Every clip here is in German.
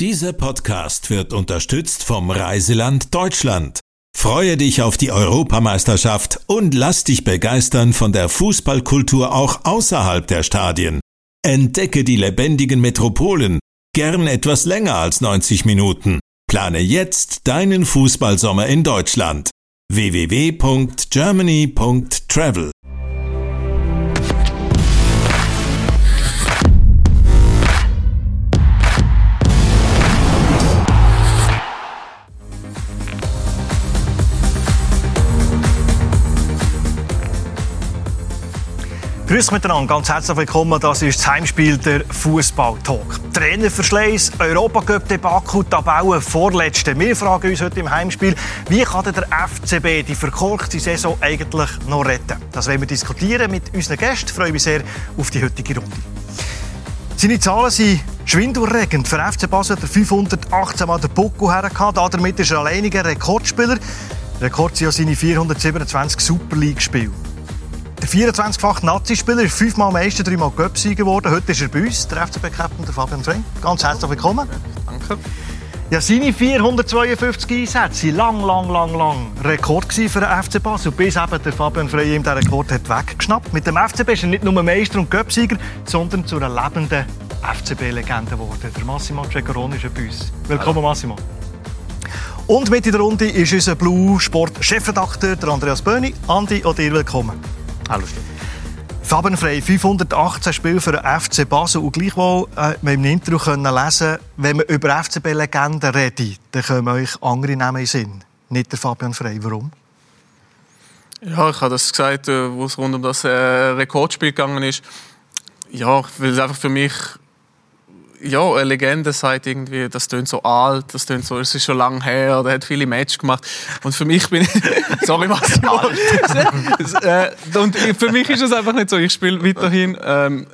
Dieser Podcast wird unterstützt vom Reiseland Deutschland. Freue dich auf die Europameisterschaft und lass dich begeistern von der Fußballkultur auch außerhalb der Stadien. Entdecke die lebendigen Metropolen, gern etwas länger als 90 Minuten. Plane jetzt deinen Fußballsommer in Deutschland. www.germany.travel Grüß miteinander, ganz herzlich willkommen. Das ist das Heimspiel der Fußball-Talk. Trainerverschleiß, Europacup-Debakel, Tabellen, vorletzte. Wir fragen uns heute im Heimspiel, wie kann der FCB die verkorkste Saison eigentlich noch retten? Das wollen wir diskutieren mit unseren Gästen. Ich freue mich sehr auf die heutige Runde. Seine Zahlen sind schwindelerregend. Für FC Basel hat er 518 Mal den Buckel hergehabt. Damit ist er alleiniger Rekordspieler. Rekord sind ja seine 427 Super League-Spiele. Der 24-fache Nazi-Spieler fünfmal Meister, dreimal Göpsieger geworden. Heute ist er bei uns, der FCB-Captain, Fabian Frey. Ganz herzlich willkommen. Danke. Ja, seine 452 Einsätze waren lang, lang, lang, lang Rekord für den FC Basel. Bis eben der Fabian Frey ihm diesen Rekord hat weggeschnappt. Mit dem FCB ist er nicht nur Meister und Göpsieger, sondern zu einer lebenden FCB-Legende geworden. Der Massimo Cecaroni ist bei uns. Willkommen, Hallo. Massimo. Und mit in der Runde ist unser Blue Sport Chefredakteur Andreas Böhni. Andi, auch dir willkommen. Hallo. Fabian Frey, 518 Spiele für den FC Basel. Und gleichwohl äh, wir im Intro können lesen, wenn wir über FCB-Legenden reden, dann kommen euch andere Namen in Sinn. Nicht der Fabian Frey. Warum? Ja, ich habe das gesagt, äh, wo es rund um das äh, Rekordspiel gegangen ist. Ja, weil es einfach für mich ja, eine Legende sagt irgendwie, das tönt so alt, das tönt so, es ist schon lange her, der hat viele Matches gemacht. Und für mich bin ich, sorry Massimo, äh, und für mich ist es einfach nicht so. Ich spiele weiterhin, ähm,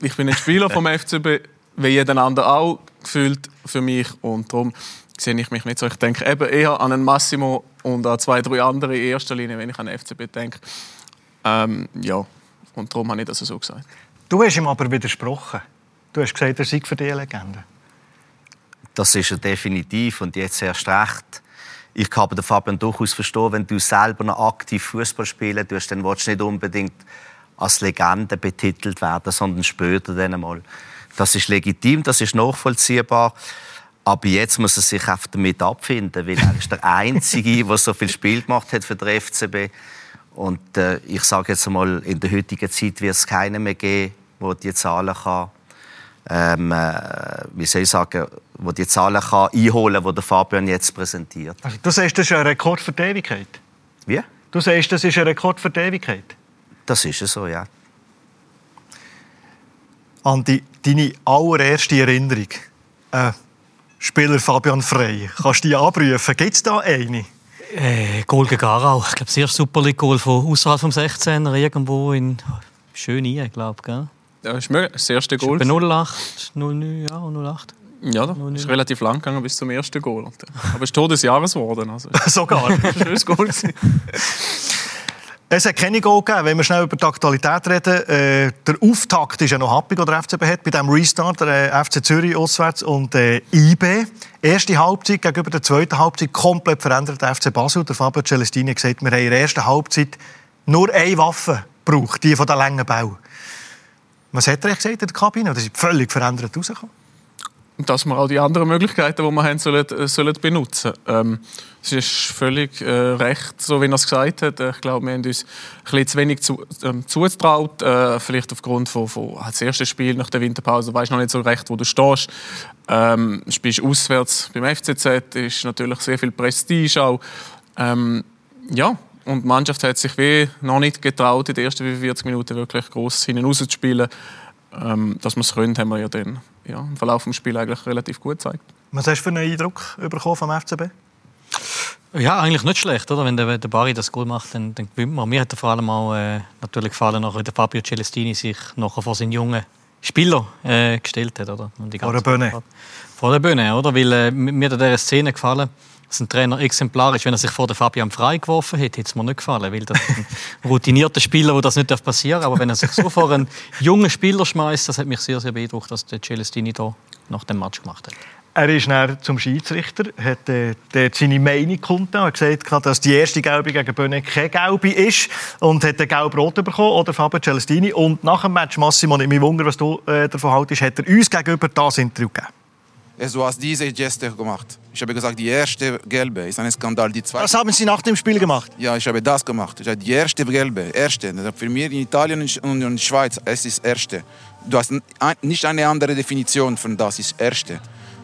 ich bin ein Spieler vom FCB, wie jeder andere auch gefühlt für mich und darum sehe ich mich nicht so. Ich denke eben eher an einen Massimo und an zwei, drei andere in erster Linie, wenn ich an den FCB denke. Ähm, ja, und darum habe ich das so gesagt. Du hast ihm aber widersprochen. Du hast gesagt, er sei für die Legende. Das ist er definitiv und jetzt erst recht. Ich kann den Fabian durchaus verstehen, wenn du selber noch aktiv Fußball spielen tust, dann willst du nicht unbedingt als Legende betitelt werden, sondern später dann einmal. Das ist legitim, das ist nachvollziehbar. Aber jetzt muss er sich einfach damit abfinden, weil er ist der Einzige, der so viel Spiel gemacht hat für den FCB. Und äh, ich sage jetzt einmal, in der heutigen Zeit wird es keinen mehr geben, der die Zahlen kann ähm, äh, wie soll ich sagen, wo die Zahlen kann einholen kann, die der Fabian jetzt präsentiert. Also, du sagst, das ist ein Rekord für die Ewigkeit? Wie? Du sagst, das ist ein Rekord für die Ewigkeit? Das ist es so, ja. An die, deine allererste Erinnerung. Äh, Spieler Fabian Frey. Kannst du die anrufen? Gibt es da eine? Äh, Goal gegen Aarau. Ich glaube, das erste Super League-Goal von außerhalb vom 16er irgendwo in Schönein, glaube ich. Ja, ist möglich. Das erste Goal. Bei 08, 09, ja, 08. Ja, das ist relativ lang gegangen bis zum ersten Goal. Aber es ist Tor des Jahres geworden. Also. Sogar. schönes Goal. Es hat keine Goal gegeben. Wenn wir schnell über die Aktualität reden, äh, der Auftakt ist ja noch happig, den der FCB hat, bei diesem Restart, der äh, FC Zürich auswärts und äh, IB. Erste Halbzeit gegenüber der zweiten Halbzeit komplett verändert der FC Basel. Der Fabio Celestini hat gesagt, wir haben in der ersten Halbzeit nur eine Waffe gebraucht, die von der langen Bau. Was hat er gesagt in der Kabine? Das ist völlig verändert rausgekommen. Dass wir auch die anderen Möglichkeiten, die wir haben, sollen, äh, sollen benutzen ähm, Es ist völlig äh, recht, so wie er es gesagt hat. Ich glaube, wir haben uns ein bisschen zu wenig zu, ähm, zugetraut. Äh, vielleicht aufgrund von, von das erste Spiel nach der Winterpause. Du weißt noch nicht so recht, wo du stehst. Ähm, spielst auswärts beim FCZ. ist natürlich sehr viel Prestige auch. Ähm, ja, und die Mannschaft hat sich wie noch nicht getraut, in den ersten 45 Minuten wirklich groß hinten rauszuspielen. Ähm, dass wir es können, haben wir ja dann ja, im Verlauf des Spiels eigentlich relativ gut gezeigt. Was hast du für einen Eindruck bekommen vom FCB? Ja, eigentlich nicht schlecht, oder? Wenn der, der Bari das Goal macht, dann, dann gewinnt man. Mir hat vor allem auch äh, natürlich gefallen, nachher der Fabio Celestini sich nachher vor seinen jungen Spieler äh, gestellt hat, oder? vor der Bühne. Vor der Bühne, oder? Weil äh, mir hat diese Szene gefallen dass ein Trainer exemplarisch, wenn er sich vor der Fabian Frei geworfen hätte, hätte es mir nicht gefallen, weil das ein routinierter Spieler, wo das nicht passieren darf. Aber wenn er sich so vor einen jungen Spieler schmeißt, das hat mich sehr, sehr beeindruckt, dass der Celestini da nach dem Match gemacht hat. Er ist dann zum Schiedsrichter, hat äh, seine Meinung kundgetan, hat gesagt, dass die erste Gelbe gegen Böhne keine Gelbe ist und hat den Gelb-Rot bekommen, oder Fabio Celestini. Und nach dem Match, Massimo, ich mich wundern, was du äh, davon haltest, hat er uns gegenüber das Interview gegeben. Du hast diese Geste gemacht. Ich habe gesagt, die erste Gelbe ist ein Skandal. Die zweite... Das haben Sie nach dem Spiel gemacht? Ja, ich habe das gemacht. Ich habe die erste Gelbe, erste. Für mich in Italien und in der Schweiz, es ist erste. Du hast nicht eine andere Definition von das, ist erste.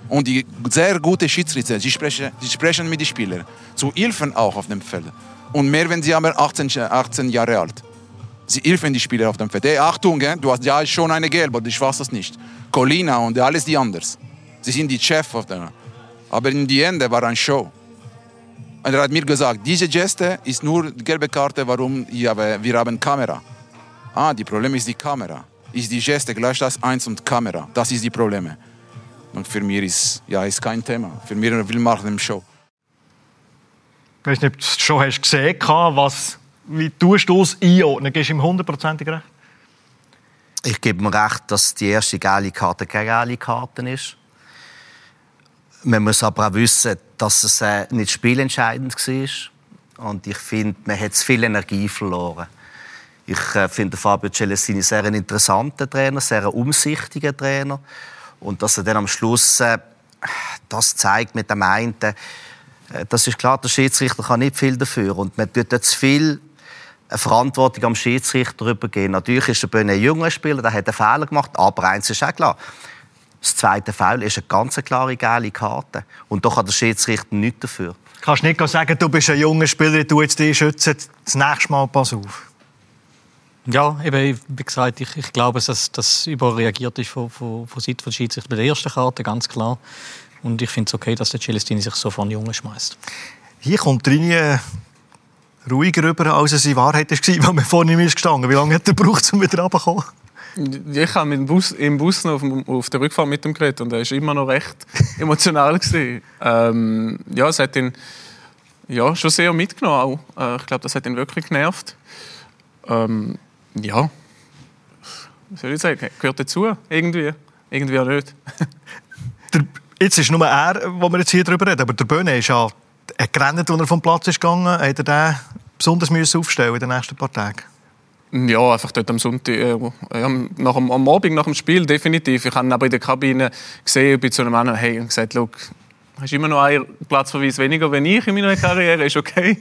Und die sehr gute Schiedsrichter, die sprechen, die sprechen mit den Spielern. Zu helfen auch auf dem Feld. Und mehr, wenn sie aber 18, 18 Jahre alt. Sie helfen die Spieler auf dem Feld. Hey, Achtung, du hast ja schon eine gelbe, ich weiß das nicht. Colina und alles die anders. Sie sind die Chef auf der. Aber in die Ende war eine Show. Und er hat mir gesagt, diese Geste ist nur die gelbe Karte, warum wir haben Kamera. Ah, die Problem ist die Kamera. Ist die Geste gleich das eins und Kamera. Das ist die Probleme. Und für mich ist ja ist kein Thema. Für mich will machen eine Show. Ich weiß nicht, ob du schon hast gesehen was, wie tust du es einordnen? Gehst du ihm hundertprozentig recht? Ich gebe mir recht, dass die erste geile Karte keine geile Karte ist. Man muss aber auch wissen, dass es äh, nicht spielentscheidend war. Und ich finde, man hat zu viel Energie verloren. Ich äh, finde Fabio Celestini sehr ein interessanter Trainer, sehr ein umsichtiger Trainer. Und dass er dann am Schluss äh, das zeigt mit dem einen, äh, das ist klar, der Schiedsrichter kann nicht viel dafür. Und man tut zu viel Verantwortung am Schiedsrichter übergeben. Natürlich ist Böhne ein junger Spieler, der hat einen Fehler gemacht, aber eins ist auch klar. Das zweite Foul ist eine ganz klare, geile Karte. Und da kann der Schiedsrichter nichts dafür. Kannst nicht sagen, du bist ein junger Spieler, du jetzt dich schützen, das nächste Mal pass auf. Ja, eben, wie gesagt, ich, ich glaube, dass das überreagiert ist von, von, von Seiten des Schiedsrichters bei der ersten Karte, ganz klar. Und ich finde es okay, dass der Celestini sich so von Jungen schmeißt. Hier kommt Rini ruhiger rüber, als es in Wahrheit war, als wir vor ihm gestanden Wie lange hat er gebraucht, um wieder runterzukommen? Ich habe mit dem Bus, im Bus noch auf, auf, der Rückfahrt mit ihm geredet und er war immer noch recht emotional. Ähm, ja, es hat ihn ja, schon sehr mitgenommen. Auch. Äh, ich glaube, das hat ihn wirklich genervt. Ähm, ja, was soll ich sagen, gehört dazu, irgendwie. Irgendwie auch nicht. der, jetzt ist nur er, wo wir jetzt hier drüber reden, aber der Böhne ist ja gerannt, als er vom Platz ist gegangen. Hat er den besonders müssen aufstellen in den nächsten paar Tagen? Ja, einfach dort am Sonntag, äh, nach dem, am Abend nach dem Spiel definitiv. Ich habe aber in der Kabine gesehen, ich bin zu einem Mann hey, und gesagt, hast immer noch einen Platzverweis weniger wenn ich in meiner Karriere, ist okay.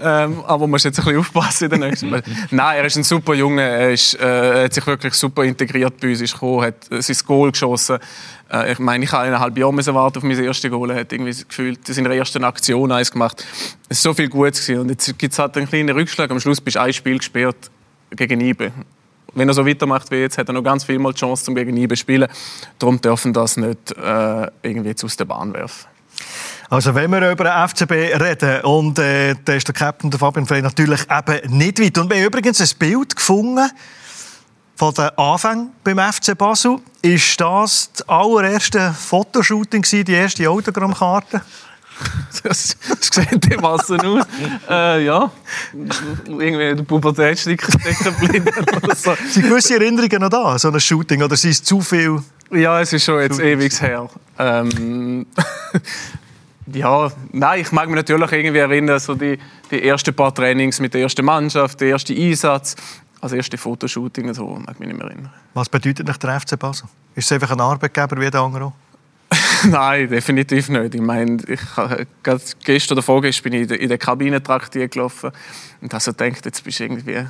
Ähm, aber man muss jetzt ein bisschen aufpassen in den nächsten Mal. Nein, er ist ein super Junge, er ist, äh, hat sich wirklich super integriert bei uns, ist gekommen, hat sein Goal geschossen. Äh, ich meine, ich habe eineinhalb Jahre warten auf mein erstes Goal, er hat irgendwie gefühlt in seiner ersten Aktion eins gemacht. Es war so viel Gutes gewesen. und jetzt gibt es halt einen kleinen Rückschlag. Am Schluss bist du ein Spiel gesperrt gegen wenn er so weitermacht wie jetzt, hat er noch ganz viel mal die Chance, zum gegen spielen. Darum dürfen das nicht äh, irgendwie aus der Bahn werfen. Also wenn wir über den FCB reden und äh, da ist der Captain der Fabian Frey natürlich eben nicht weit. Und wir haben übrigens ein Bild gefunden von den Anfängen beim FC Basel. Ist das das allererste Fotoshooting die erste Autogrammkarte? Das, das sieht dermassen aus. Äh, ja, irgendwie der Pubertätssticker stecken oder so. Sind gewisse Erinnerungen noch da, so ein Shooting, oder sind es zu viel? Ja, es ist schon jetzt ewig her. Ähm, ja, nein, ich mag mich natürlich irgendwie erinnern, so die, die ersten paar Trainings mit der ersten Mannschaft, der erste Einsatz, also erste Fotoshooting, so mag ich mich nicht mehr erinnern. Was bedeutet nicht der FC Basel? Ist es einfach ein Arbeitgeber wie der andere Nein, definitiv nicht. Ich meine, ich gestern oder vorgestern bin ich in der Kabine traktiert gelaufen und habe so gedacht, jetzt bist du irgendwie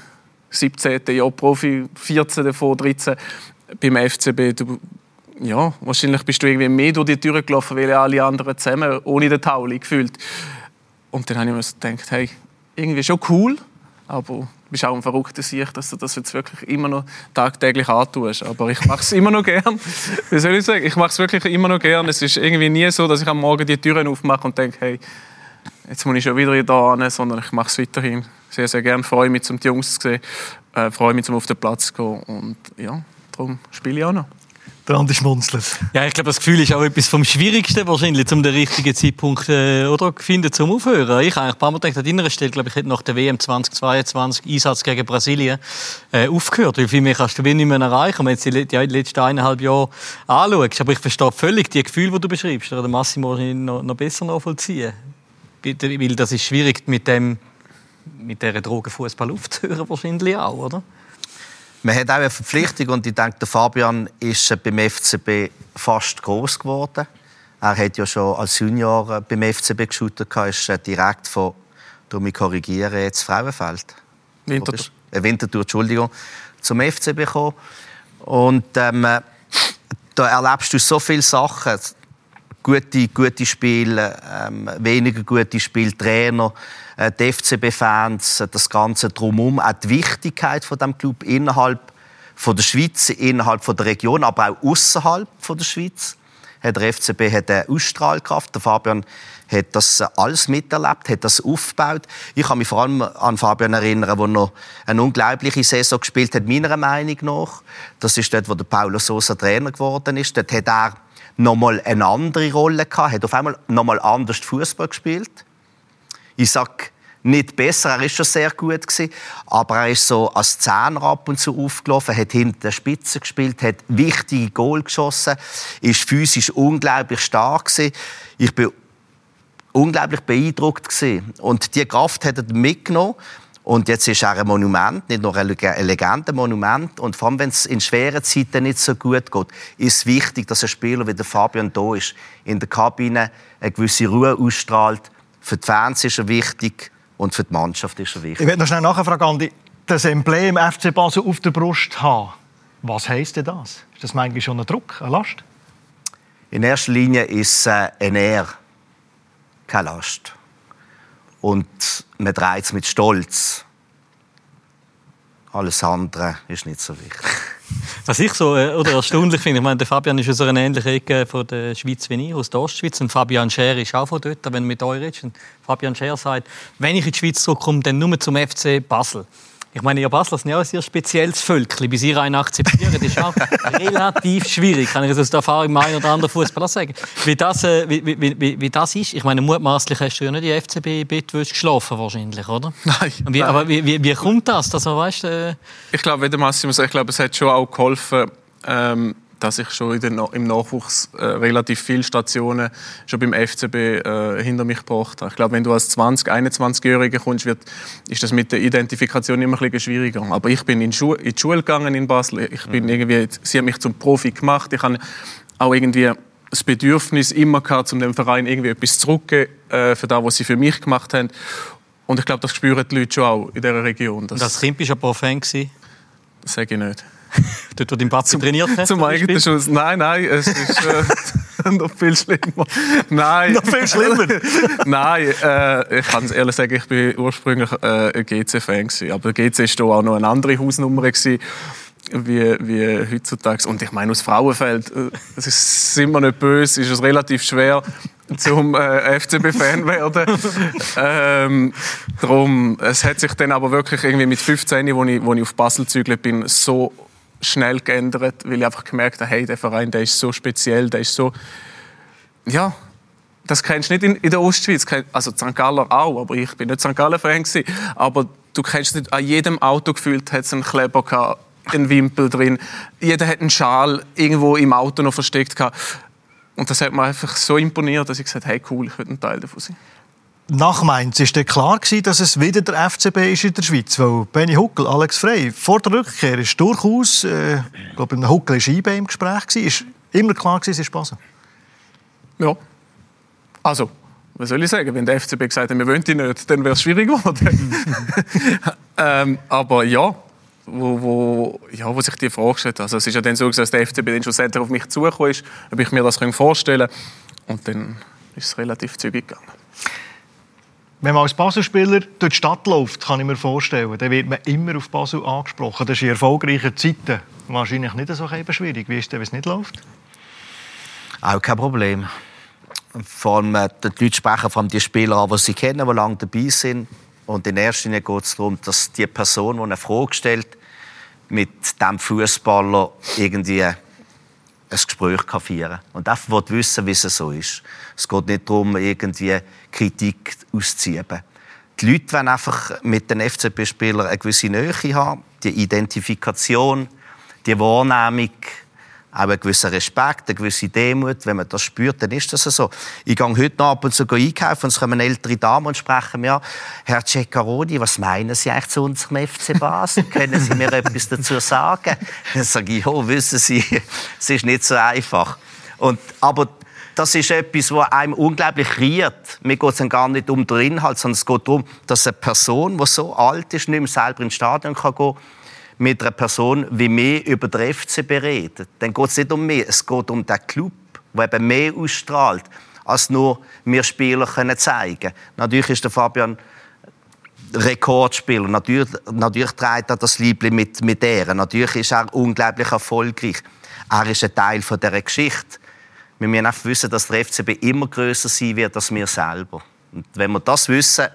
17. Jahr Profi, 14 davon, 13 beim FCB. Du ja, wahrscheinlich bist du irgendwie mehr durch die Tür gelaufen, weil alle anderen zusammen, ohne den Tauli gefühlt. Und dann habe ich mir so gedacht, hey, irgendwie schon cool, aber bist auch ein verrückter Sicht, dass du das jetzt wirklich immer noch tagtäglich antust. Aber ich mache es immer noch gern. Wie soll ich sagen? Ich mache es wirklich immer noch gern. Es ist irgendwie nie so, dass ich am Morgen die Türen aufmache und denke, hey, jetzt muss ich schon wieder da hin, sondern ich mache es weiterhin sehr, sehr gern. Freue mich, um die Jungs zu sehen. Äh, freue mich, um auf den Platz zu gehen. Und ja, darum spiele ich auch noch. Der schmunzelt. Ja, ich glaube, das Gefühl ist auch etwas vom Schwierigsten wahrscheinlich, um den richtigen Zeitpunkt äh, oder finden zum Aufhören. Ich habe ein paar Mal gedacht, an deiner Stelle, glaube ich, hätte nach der WM 2022 Einsatz gegen Brasilien äh, aufgehört. Weil viel mehr kannst du nicht mehr erreichen, wenn du die, die letzten eineinhalb Jahre anschaust. Aber ich verstehe völlig die Gefühle, die du beschreibst. Oder Massimo noch, noch besser nachvollziehen. Weil das ist schwierig mit dem mit dieser Drogenfußball aufzuhören wahrscheinlich auch, oder? Man hat auch eine Verpflichtung und ich denke, der Fabian ist beim FCB fast groß geworden. Er hat ja schon als Junior beim FCB geschaut, ist direkt von, darum ich korrigiere jetzt, Frauenfeld. Winterthur. Äh, Winterthur, Entschuldigung, zum FCB gekommen. Und ähm, da erlebst du so viele Sachen. Gute, gute Spiele, ähm, weniger gute Spiele, Trainer, äh, die FCB-Fans, das Ganze drumherum, auch die Wichtigkeit von dem Club innerhalb von der Schweiz, innerhalb von der Region, aber auch außerhalb von der Schweiz. Der FCB hat eine Ausstrahlkraft. Der Fabian hat das alles miterlebt, hat das aufgebaut. Ich kann mich vor allem an Fabian erinnern, der noch eine unglaubliche Saison gespielt hat, meiner Meinung nach. Das ist dort, wo der Paulo Sosa Trainer geworden ist. Dort hat er nochmal eine andere Rolle gehabt, hat auf einmal nochmal anders Fußball gespielt ich sag nicht besser, er ist schon sehr gut gewesen, aber er ist so als Zehner ab und zu aufgelaufen, hat hinter der Spitze gespielt, hat wichtige Goal geschossen, ist physisch unglaublich stark gewesen. Ich bin unglaublich beeindruckt gewesen. und die Kraft hat er mitgenommen. Und jetzt ist er ein Monument, nicht nur ein Legendenmonument. Und vor allem, wenn es in schweren Zeiten nicht so gut geht, ist es wichtig, dass ein Spieler wie der Fabian da ist, in der Kabine eine gewisse Ruhe ausstrahlt für die Fans ist er wichtig und für die Mannschaft ist er wichtig. Ich werde noch schnell nachfragen, Andi. Das Emblem FC Basel auf der Brust haben, was heisst denn das? Ist das manchmal schon ein Druck, eine Last? In erster Linie ist es äh, eine Ehre, keine Last. Und man dreht es mit Stolz. Alles andere ist nicht so wichtig. Was ich so äh, oder erstaunlich finde, ich meine, der Fabian ist aus einer ähnlichen Ecke von der Schweiz wie ich, aus der Ostschweiz. Und Fabian Scher ist auch von dort, wenn mit euch redest. Fabian Scher sagt, wenn ich in die Schweiz zurückkomme, dann nur zum FC Basel. Ich meine, ihr Basler sind ja ein sehr spezielles Völkchen. Bis ihr einen akzeptieren, das ist auch relativ schwierig, kann ich aus der Erfahrung mit einem oder anderen Fußballer sagen. Wie das, äh, wie, wie, wie, wie, das ist, ich meine, mutmaßlich hast du ja nicht die FCB-Bett geschlafen wahrscheinlich, oder? Nein. Wie, nein. Aber wie, wie, wie kommt das? Also, weißt, äh... Ich glaube, wie der Massimo ich glaube, es hat schon auch geholfen, ähm, dass ich schon der, im Nachwuchs äh, relativ viele Stationen schon beim FCB äh, hinter mich gebracht habe. Ich glaube, wenn du als 20-, 21-Jähriger kommst, wird, ist das mit der Identifikation immer ein bisschen schwieriger. Aber ich bin in, Schu in die Schule gegangen in Basel. Ich bin mhm. irgendwie, sie haben mich zum Profi gemacht. Ich habe auch irgendwie das Bedürfnis immer gehabt, um dem Verein irgendwie etwas zurückzugeben äh, für das, was sie für mich gemacht haben. Und ich glaube, das spüren die Leute schon auch in dieser Region. Das, das Kind bist du ein Fan Das sage ich nicht. Dort, wo du im Batzi trainiert hast? Zum eigenen Schuss. Nein, nein, es ist äh, noch viel schlimmer. Nein. Noch viel schlimmer? nein, äh, ich kann es ehrlich sagen, ich bin ursprünglich äh, ein GC-Fan Aber GC war auch noch eine andere Hausnummer gewesen, wie, wie heutzutage. Und ich meine, aus Frauenfeld, äh, es ist, sind wir nicht böse, ist es relativ schwer, zum äh, FCB-Fan werden. ähm, drum, es hat sich dann aber wirklich irgendwie mit 15, wo ich, wo ich auf Basel gezügelt bin, so schnell geändert, weil ich einfach gemerkt habe, hey, der Verein, der ist so speziell, der ist so, ja, das kennst du nicht in, in der Ostschweiz, also St. Galler auch, aber ich bin nicht St. Galler-Fan aber du kennst nicht, an jedem Auto gefühlt hat es einen Kleber gehabt, einen Wimpel drin, jeder hat einen Schal irgendwo im Auto noch versteckt gehabt. Und das hat mir einfach so imponiert, dass ich gesagt habe, hey cool, ich will ein Teil davon sein nach Mainz war dann klar, gewesen, dass es wieder der FCB ist in der Schweiz. Weil Benny Huckel, Alex Frey, vor der Rückkehr ist durchaus, äh, ich glaube, im Huckel war IB im Gespräch, gewesen, ist immer klar gewesen, es ist Basel. Ja. Also, was soll ich sagen? Wenn der FCB gesagt hat, wir wollen die nicht, dann wäre es schwierig geworden. ähm, aber ja, wo, wo, ja, wo sich die Frage stellt. Also, es ist ja dann so, dass der FCB dann selber auf mich zugekommen ist, ob ich mir das vorstellen kann. Und dann ist es relativ zügig gegangen. Wenn man als Basel-Spieler durch die Stadt läuft, kann ich mir vorstellen, dann wird man immer auf Basel angesprochen. Das ist in erfolgreichen Zeiten wahrscheinlich nicht so schwierig. Wie ist es, wenn es nicht läuft? Auch kein Problem. Vor allem äh, die Leute sprechen von die Spieler die sie kennen, die lange dabei sind. Und in erster Linie geht es darum, dass die Person, die eine Frage stellt, mit dem Fußballer irgendwie ein Gespräch führen kann. Und einfach wissen, wie es so ist. Es geht nicht darum, irgendwie Kritik auszuziehen. Die Leute wollen einfach mit den FCB-Spielern eine gewisse Nähe haben, die Identifikation, die Wahrnehmung, auch einen gewissen Respekt, eine gewisse Demut. Wenn man das spürt, dann ist das so. Ich gehe heute noch ab und zu einkaufen und es kommen ältere Damen und sprechen mir Herr Ceccaroni, was meinen Sie eigentlich zu unserem FC Basel? Können Sie mir etwas dazu sagen? Dann sage ich, ja, wissen Sie, es ist nicht so einfach. Und, aber das ist etwas, was einem unglaublich riert. Mir geht es dann gar nicht um den Inhalt, sondern es geht darum, dass eine Person, die so alt ist, nicht mehr selber ins Stadion kann gehen kann, mit einer Person wie mir über den FC bereden. Dann geht es nicht um mich, es geht um den Club, der eben mehr ausstrahlt, als nur wir Spieler können zeigen Natürlich ist der Fabian Rekordspieler. Natürlich, natürlich trägt er das Liebling mit, mit Ehren. Natürlich ist er unglaublich erfolgreich. Er ist ein Teil von dieser Geschichte. Wir müssen einfach wissen, dass der FCB immer größer sein wird als wir selber. Und wenn wir das wissen,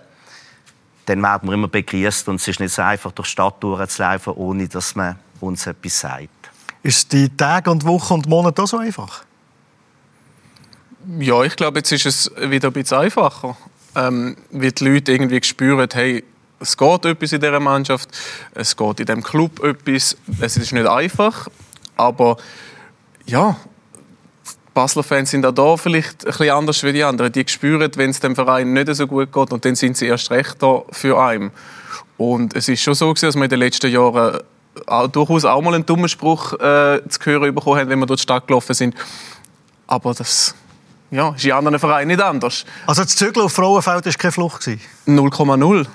dann werden wir immer begrüßt und es ist nicht so einfach, durch die Stadt durchzulaufen, ohne dass man uns etwas sagt. Ist die Tage und Wochen und Monate auch so einfach? Ja, ich glaube, jetzt ist es wieder ein bisschen einfacher. Ähm, weil die Leute irgendwie spüren, hey, es geht etwas in dieser Mannschaft, es geht in diesem Club etwas. Es ist nicht einfach, aber ja, Basler Fans sind auch da vielleicht ein bisschen anders wie die anderen. Die spüren, wenn es dem Verein nicht so gut geht und dann sind sie erst recht da für einen. Und es ist schon so, dass wir in den letzten Jahren auch, durchaus auch mal einen dummen Spruch äh, zu hören bekommen haben, wenn wir durch die Stadt gelaufen sind. Aber das ja, ist in anderen Vereinen nicht anders. Also das Zügeln auf Frauenfeld war keine Flucht? 0,0.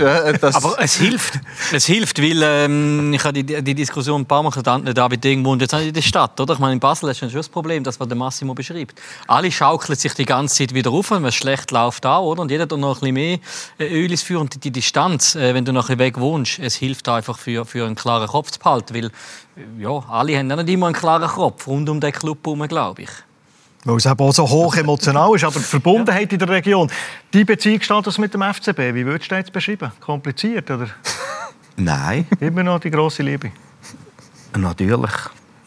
äh, Aber es hilft. Es hilft, weil ähm, ich habe die, die Diskussion ein paar Mal gestanden, David Ding wohnt jetzt in der Stadt, oder? Ich meine, in Basel ist schon das Problem, das, was der Massimo beschreibt. Alle schaukeln sich die ganze Zeit wieder auf, wenn es schlecht läuft auch, oder? Und jeder hat noch ein bisschen mehr äh, Öl ins Feuer. Und die Distanz, äh, wenn du noch ein weg wohnst, es hilft einfach für, für einen klaren Kopf zu behalten, weil ja, alle haben nicht immer einen klaren Kopf rund um den Club herum, glaube ich. Weil es eben auch so hoch emotional ist, aber die Verbundenheit in der Region. Die Beziehungsstatus mit dem FCB, wie würdest du das beschreiben? Kompliziert, oder? Nein. Immer noch die grosse Liebe? Natürlich.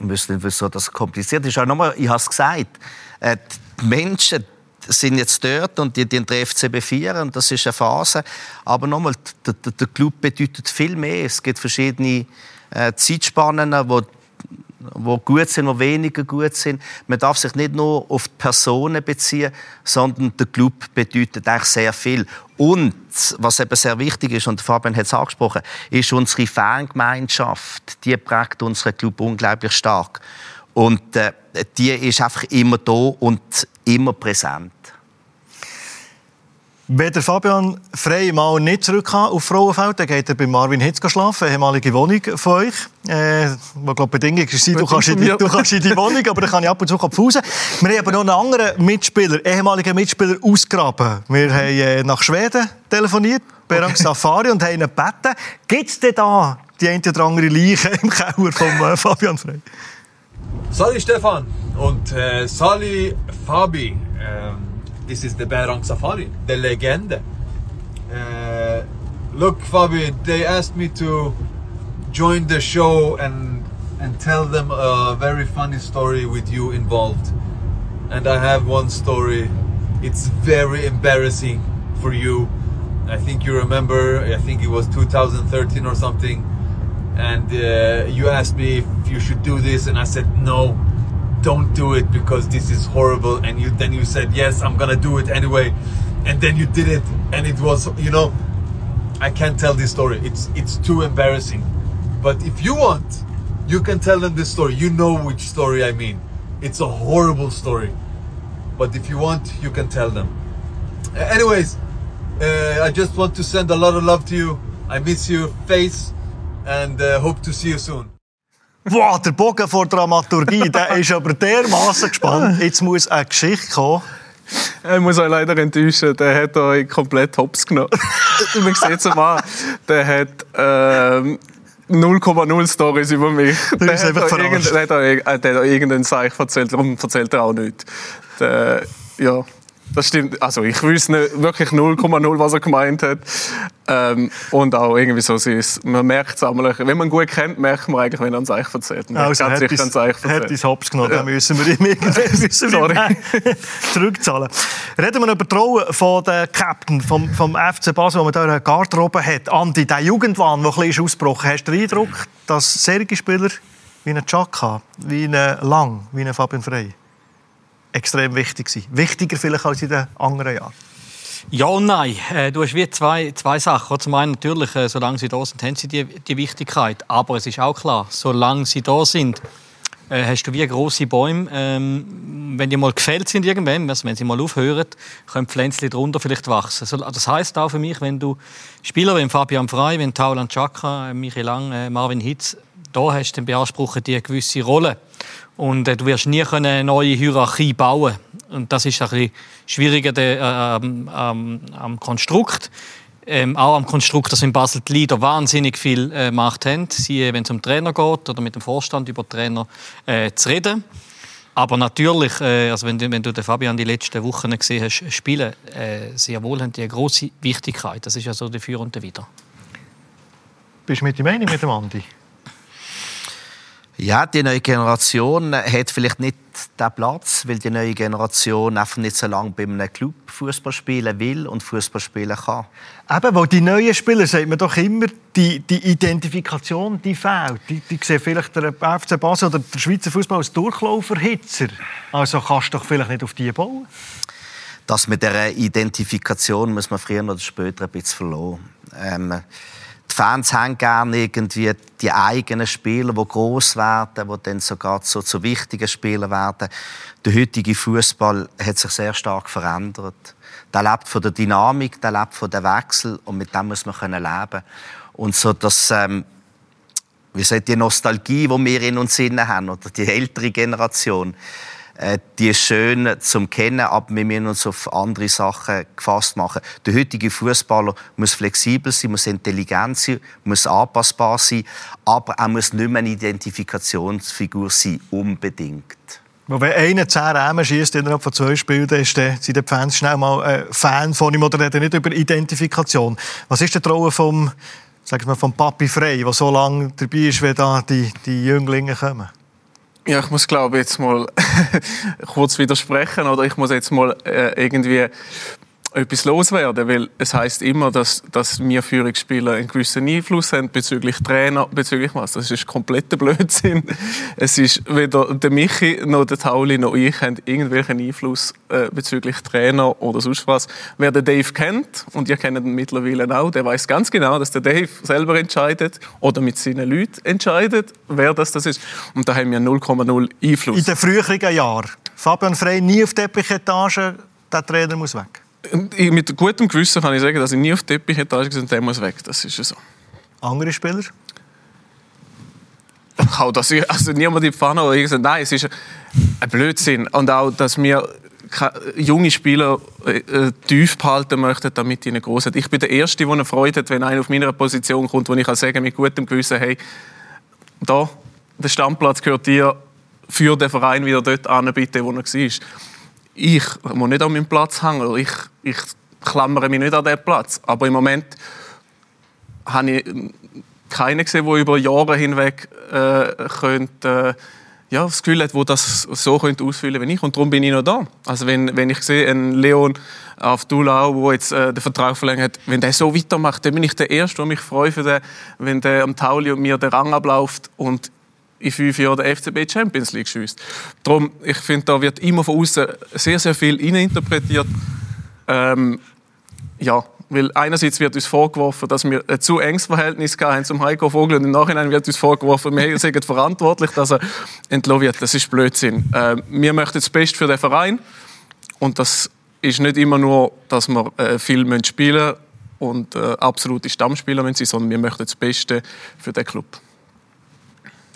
Ich weiß nicht, wieso das kompliziert ist. Auch nochmal, ich habe es gesagt, äh, die Menschen sind jetzt dort und die, die den FCB feiern, das ist eine Phase. Aber nochmal, der, der, Club bedeutet viel mehr. Es gibt verschiedene äh, Zeitspannen, wo wo gut sind, wo weniger gut sind. Man darf sich nicht nur auf die Personen beziehen, sondern der Club bedeutet eigentlich sehr viel. Und was eben sehr wichtig ist, und Fabian hat es angesprochen, ist unsere Fangemeinschaft. Die prägt unseren Club unglaublich stark. Und äh, die ist einfach immer da und immer präsent. Wenn der Fabian Frey mal nicht zurück kann auf Frauenfeld, dann geht er bei Marvin Hitz schlafen, eine ehemalige Wohnung von euch. Äh, wo, glaub, Bedingung ist, du kannst, in die, du kannst in die Wohnung, aber dann kann ich ab und zu Pause. Wir haben aber noch einen anderen Mitspieler, ehemaligen Mitspieler, ausgraben. Wir haben äh, nach Schweden telefoniert, Berang Safari, und haben ihn gebeten, gibt es denn da die eine oder andere Leiche im Keller von äh, Fabian Frey? Salut Stefan und äh, salut Fabi. Ähm this is the Berang Safari, the legend. Uh, look, Fabi, they asked me to join the show and and tell them a very funny story with you involved. And I have one story. It's very embarrassing for you. I think you remember. I think it was 2013 or something. And uh, you asked me if you should do this, and I said no don't do it because this is horrible. And you then you said yes i'm gonna do it anyway. And then you did it and it was you know i can't tell this story. It's it's too embarrassing. But if you want you can tell them this story. You know which story i mean. It's a horrible story. But if you want you can tell them. Anyways uh, i just want to send a lot of love to you. I miss you. Face. And uh, hope to see you soon Boah, der Bogen vor Dramaturgie, der ist aber dermaßen gespannt. Jetzt muss eine Geschichte kommen. Ich muss euch leider enttäuschen, der hat euch komplett hops genommen. Man sieht es mal, der hat ähm, 0,0 Stories über mich. Der hat, irgend, der, hat der hat euch irgendeinen Zeichen erzählt, darum erzählt er auch nicht. Der, ja, das stimmt. Also ich weiß nicht wirklich 0,0, was er gemeint hat. Ähm, und auch irgendwie so, ist, man merkt es einmal, wenn man ihn gut kennt, merkt man eigentlich, wenn er uns eigentlich erzählt. Man Also, hat sich uns, dann eigentlich hat uns Hops genommen, dann müssen wir ihm irgendwie müssen wir ihm zurückzahlen. Reden wir über die Rolle von der Captain vom, vom FC Basel, der da eine Garderobe hat. Andi, der Jugendwahn, der ein bisschen ausgebrochen hast du den Eindruck, dass solche Spieler wie ein Chaka, wie ein Lang, wie ein Fabian Frey extrem wichtig sind? Wichtiger vielleicht als in den anderen Jahren? Ja und nein. Äh, Du hast wie zwei, zwei Sachen. Zum einen natürlich, äh, solange sie da sind, haben sie die, die Wichtigkeit. Aber es ist auch klar, solange sie da sind, äh, hast du wie große Bäume. Ähm, wenn die mal gefällt sind irgendwann, also wenn sie mal aufhören, können Pflänzchen darunter vielleicht wachsen. Das heißt auch für mich, wenn du Spieler wie Fabian Frey, wenn Tauland Chaka, Michi Lang, Marvin Hitz, da hast, dann beanspruchen die eine gewisse Rolle. Und äh, du wirst nie eine neue Hierarchie bauen. Und das ist ein bisschen schwieriger äh, am- am- am Konstrukt. Ähm, auch am Konstrukt, dass in Basel die Leader wahnsinnig viel äh, Macht haben. Sie, wenn es um Trainer geht oder mit dem Vorstand über Trainer äh, zu reden. Aber natürlich, äh, also wenn, du, wenn du den Fabian die letzten Wochen gesehen hast, spielen, äh, sehr wohl haben die eine große Wichtigkeit. Das ist ja so der Für und der Wider. Bist du mit der Meinung mit dem Andi? Ja, die neue Generation hat vielleicht nicht den Platz, weil die neue Generation einfach nicht so lange bei einem Club Fußball spielen will und Fußball spielen kann. Eben, weil die neuen Spieler, sagt man doch immer, die, die Identifikation, die fehlt. Die, die sehen vielleicht der FC Basel oder der Schweizer Fußball als Durchlauferhitzer. Also kannst du doch vielleicht nicht auf die bauen. Das mit der Identifikation muss man früher oder später ein bisschen verloren. Ähm, Fans haben gerne irgendwie die eigenen Spieler, die groß werden, die dann sogar zu, zu wichtigen Spielern werden. Der heutige Fußball hat sich sehr stark verändert. Der lebt von der Dynamik, der lebt von dem Wechsel und mit dem muss man können leben. Und so das ähm, wie sagt die Nostalgie, die wir in uns haben, oder die ältere Generation, die ist schön zum Kennen, aber wir müssen uns auf andere Sachen gefasst machen. Der heutige Fußballer muss flexibel sein, muss intelligent sein, muss anpassbar sein, aber er muss nicht mehr eine Identifikationsfigur sein, unbedingt. Wenn einer zehn Rämen schießt innerhalb von zwei Spielen, dann der- sind die Fans schnell mal äh, Fan von ihm oder nicht über Identifikation. Was ist die Rolle vom, sag ich mal, vom Papi Frey, der so lange dabei ist, wenn da die, die Jünglinge kommen? Ja, ich muss glaube jetzt mal kurz widersprechen oder? Ich muss jetzt mal äh, irgendwie etwas loswerden, weil es heißt immer, dass, dass wir Führungsspieler einen gewissen Einfluss haben bezüglich Trainer, bezüglich was. Das ist kompletter Blödsinn. Es ist weder der Michi noch der Tauli noch ich haben irgendwelchen Einfluss äh, bezüglich Trainer oder sonst was. Wer den Dave kennt und ihr kennt ihn mittlerweile auch, der weiß ganz genau, dass der Dave selber entscheidet oder mit seinen Leuten entscheidet, wer das, das ist. Und da haben wir 0,0 Einfluss. In den früheren Jahren. Fabian Frey nie auf Teppichetage, der Trainer muss weg. Ich- Mit gutem Gewissen kann ich sagen, dass ich nie auf der Teppichetage war und der muss weg. Das ist ja so. Andere Spieler? Auch, dass ich, also niemand in die Pfanne oder irgendwas. Nein, es ist ein Blödsinn. Und auch, dass wir junge Spieler äh, äh, tief behalten möchten, damit ihnen groß sind. Ich bin der Erste, der eine Freude hat, wenn einer auf meiner Position kommt, wo ich kann sagen mit gutem Gewissen, hey, da, der Stammplatz gehört dir, für den Verein wieder dort an, bitte, wo er war. Ich muss nicht an meinem Platz hängen, ich, ich klammere mich nicht an diesen Platz. Aber im Moment habe ich keinen gesehen, der über Jahre hinweg äh, könnte, äh, ja, das Gefühl hat, wo das so könnte ausfüllen wie ich. Und darum bin ich noch da. Also wenn, wenn ich sehe, einen Leon auf Dulau, der jetzt äh, den Vertrag verlängert hat, wenn der so weitermacht, dann bin ich der Erste, der mich freut, wenn der am Tauli und mir den Rang abläuft und in fünf Jahren der FCB Champions League schießt. Darum, ich finde, da wird immer von außen sehr, sehr viel interpretiert. Ähm, ja, weil einerseits wird uns vorgeworfen, dass wir ein zu enges Verhältnis haben zum Heiko Vogel und im Nachhinein wird uns vorgeworfen, wir sind verantwortlich, dass er entlassen wird. Das ist Blödsinn. Äh, wir möchten das Beste für den Verein und das ist nicht immer nur, dass wir äh, viel spielen und äh, absolute Stammspieler sein, sondern wir möchten das Beste für den Club.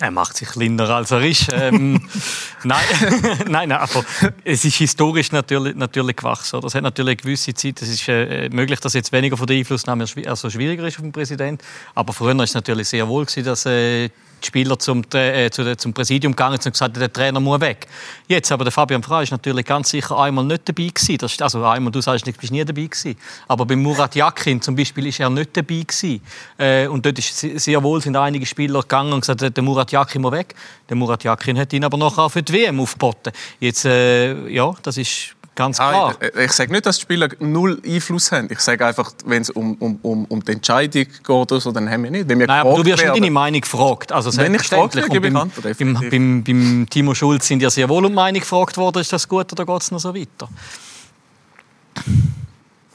Er macht sich kleiner als er ist. Ähm, nein, nein, nein, aber es ist historisch natürlich, natürlich gewachsen. Oder? Es hat natürlich eine gewisse Zeit. Es ist äh, möglich, dass jetzt weniger von der Einflussnahme also schwieriger ist auf den Präsident. Aber früher war es natürlich sehr wohl, gewesen, dass äh, die Spieler zum, äh, zum Präsidium gegangen und gesagt, der Trainer muss weg. Jetzt aber der Fabian Frey ist natürlich ganz sicher einmal nicht dabei gewesen. Das also einmal, du sagst, du bist nie dabei gewesen. Aber bei Murat Yakin zum Beispiel ist er nicht dabei gewesen. Äh, und dort ist sehr wohl sind einige Spieler gegangen und gesagt, der Murat Yakin muss weg. Der Murat Yakin hat ihn aber nachher für die WM aufgeboten. Jetzt, äh, ja, das ist Ganz klar. Ah, ich, ich sage nicht, dass die Spieler null Einfluss haben. Ich sage einfach, wenn es um, um, um, um die Entscheidung geht, oder so, dann haben wir nicht. Wenn wir Nein, aber du wirst nicht deine Meinung gefragt. Also wenn ich gefragt werde, gebe ich Antwort. Beim, beim, beim, Timo Schulz sind ja sehr wohl um Meinung gefragt worden. Ist das gut oder geht es noch so weiter?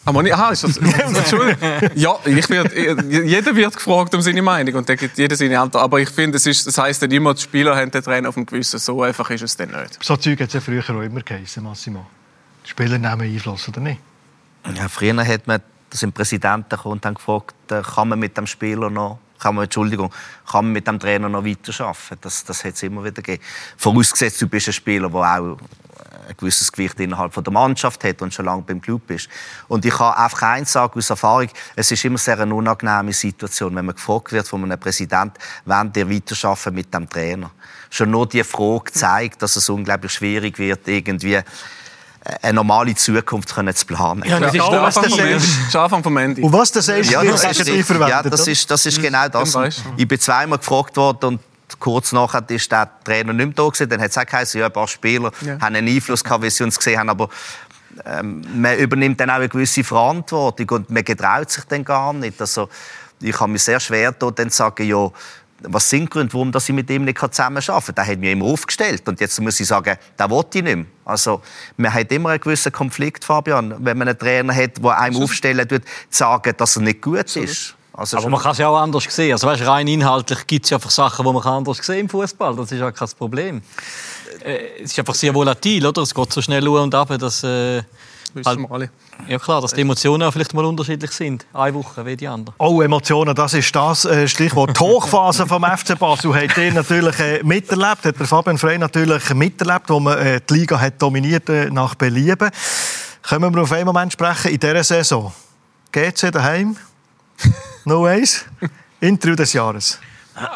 Aber nicht, aha, ist das, ja, ich werd, jeder wird gefragt um seine Meinung und dann gibt jeder seine Antwort. Aber ich finde, es ist, das heisst dann immer, die Spieler haben den Trainer auf dem Gewissen. So einfach ist es dann nicht. So Zeug hat es ja früher auch immer geheißen, Massimo. Spieler nehmen Einfluss, oder nicht? Ja, früher hat man, das im Präsidenten und dann gefragt, äh, kann man mit dem Spieler noch kann man, Entschuldigung, kann man mit dem Trainer noch weiterarbeiten. Das, das hat es immer wieder gegeben. Vorausgesetzt, du bist ein Spieler, der auch ein gewisses Gewicht innerhalb der Mannschaft hat und schon lange beim Club ist. Und ich kann einfach eins sagen aus Erfahrung, es ist immer sehr eine unangenehme Situation, wenn man gefragt wird von einem Präsidenten, wann der weiterarbeiten mit dem Trainer. Schon nur die Frage zeigt, dass es unglaublich schwierig wird, irgendwie eine normale Zukunft können zu planen. Ja, das ist der Anfang vom Ende. Anfang vom Ende. Und was das ist, ja, das ist, ja, das ist, das ist genau das. Ich bin zweimal gefragt worden und kurz nachher ist der Trainer nicht mehr da gewesen. Dann hat es auch geheißen, ja, ein paar Spieler ja. haben einen Einfluss gehabt, wie sie uns gesehen haben, aber ähm, man übernimmt dann auch eine gewisse Verantwortung und man getraut sich dann gar nicht. Also, ich habe mich sehr schwer getan, dann zu sagen, ja, was sind die Gründe, warum ich mit ihm nicht zusammenarbeiten kann? Der hat mir immer aufgestellt. Und jetzt muss ich sagen, der will ich nicht mehr. Also, man hat immer einen gewissen Konflikt, Fabian, wenn man einen Trainer hat, der einem aufstellen tut, sagen, dass er nicht gut ist. Also aber man kann es ja auch anders sehen. Also weißt, rein inhaltlich gibt es ja einfach Sachen, die man anders sehen im Fußball. Das ist ja kein Problem. Äh, es ist einfach sehr volatil, oder? Es geht so schnell um und ab, dass äh, Wissen wir alle. Ja klar, dass die Emotionen auch vielleicht mal unterschiedlich sind. Eine Woche wie die andere. Oh, Emotionen, das ist das äh, Stichwort. Die Hochphase vom FC Basel hat ihr natürlich äh, miterlebt, hat der Fabian Frey natürlich miterlebt, wo man äh, die Liga hat dominiert äh, nach Belieben. Können wir auf einen Moment sprechen, in dieser Saison, GC daheim, no ways, Interview des Jahres.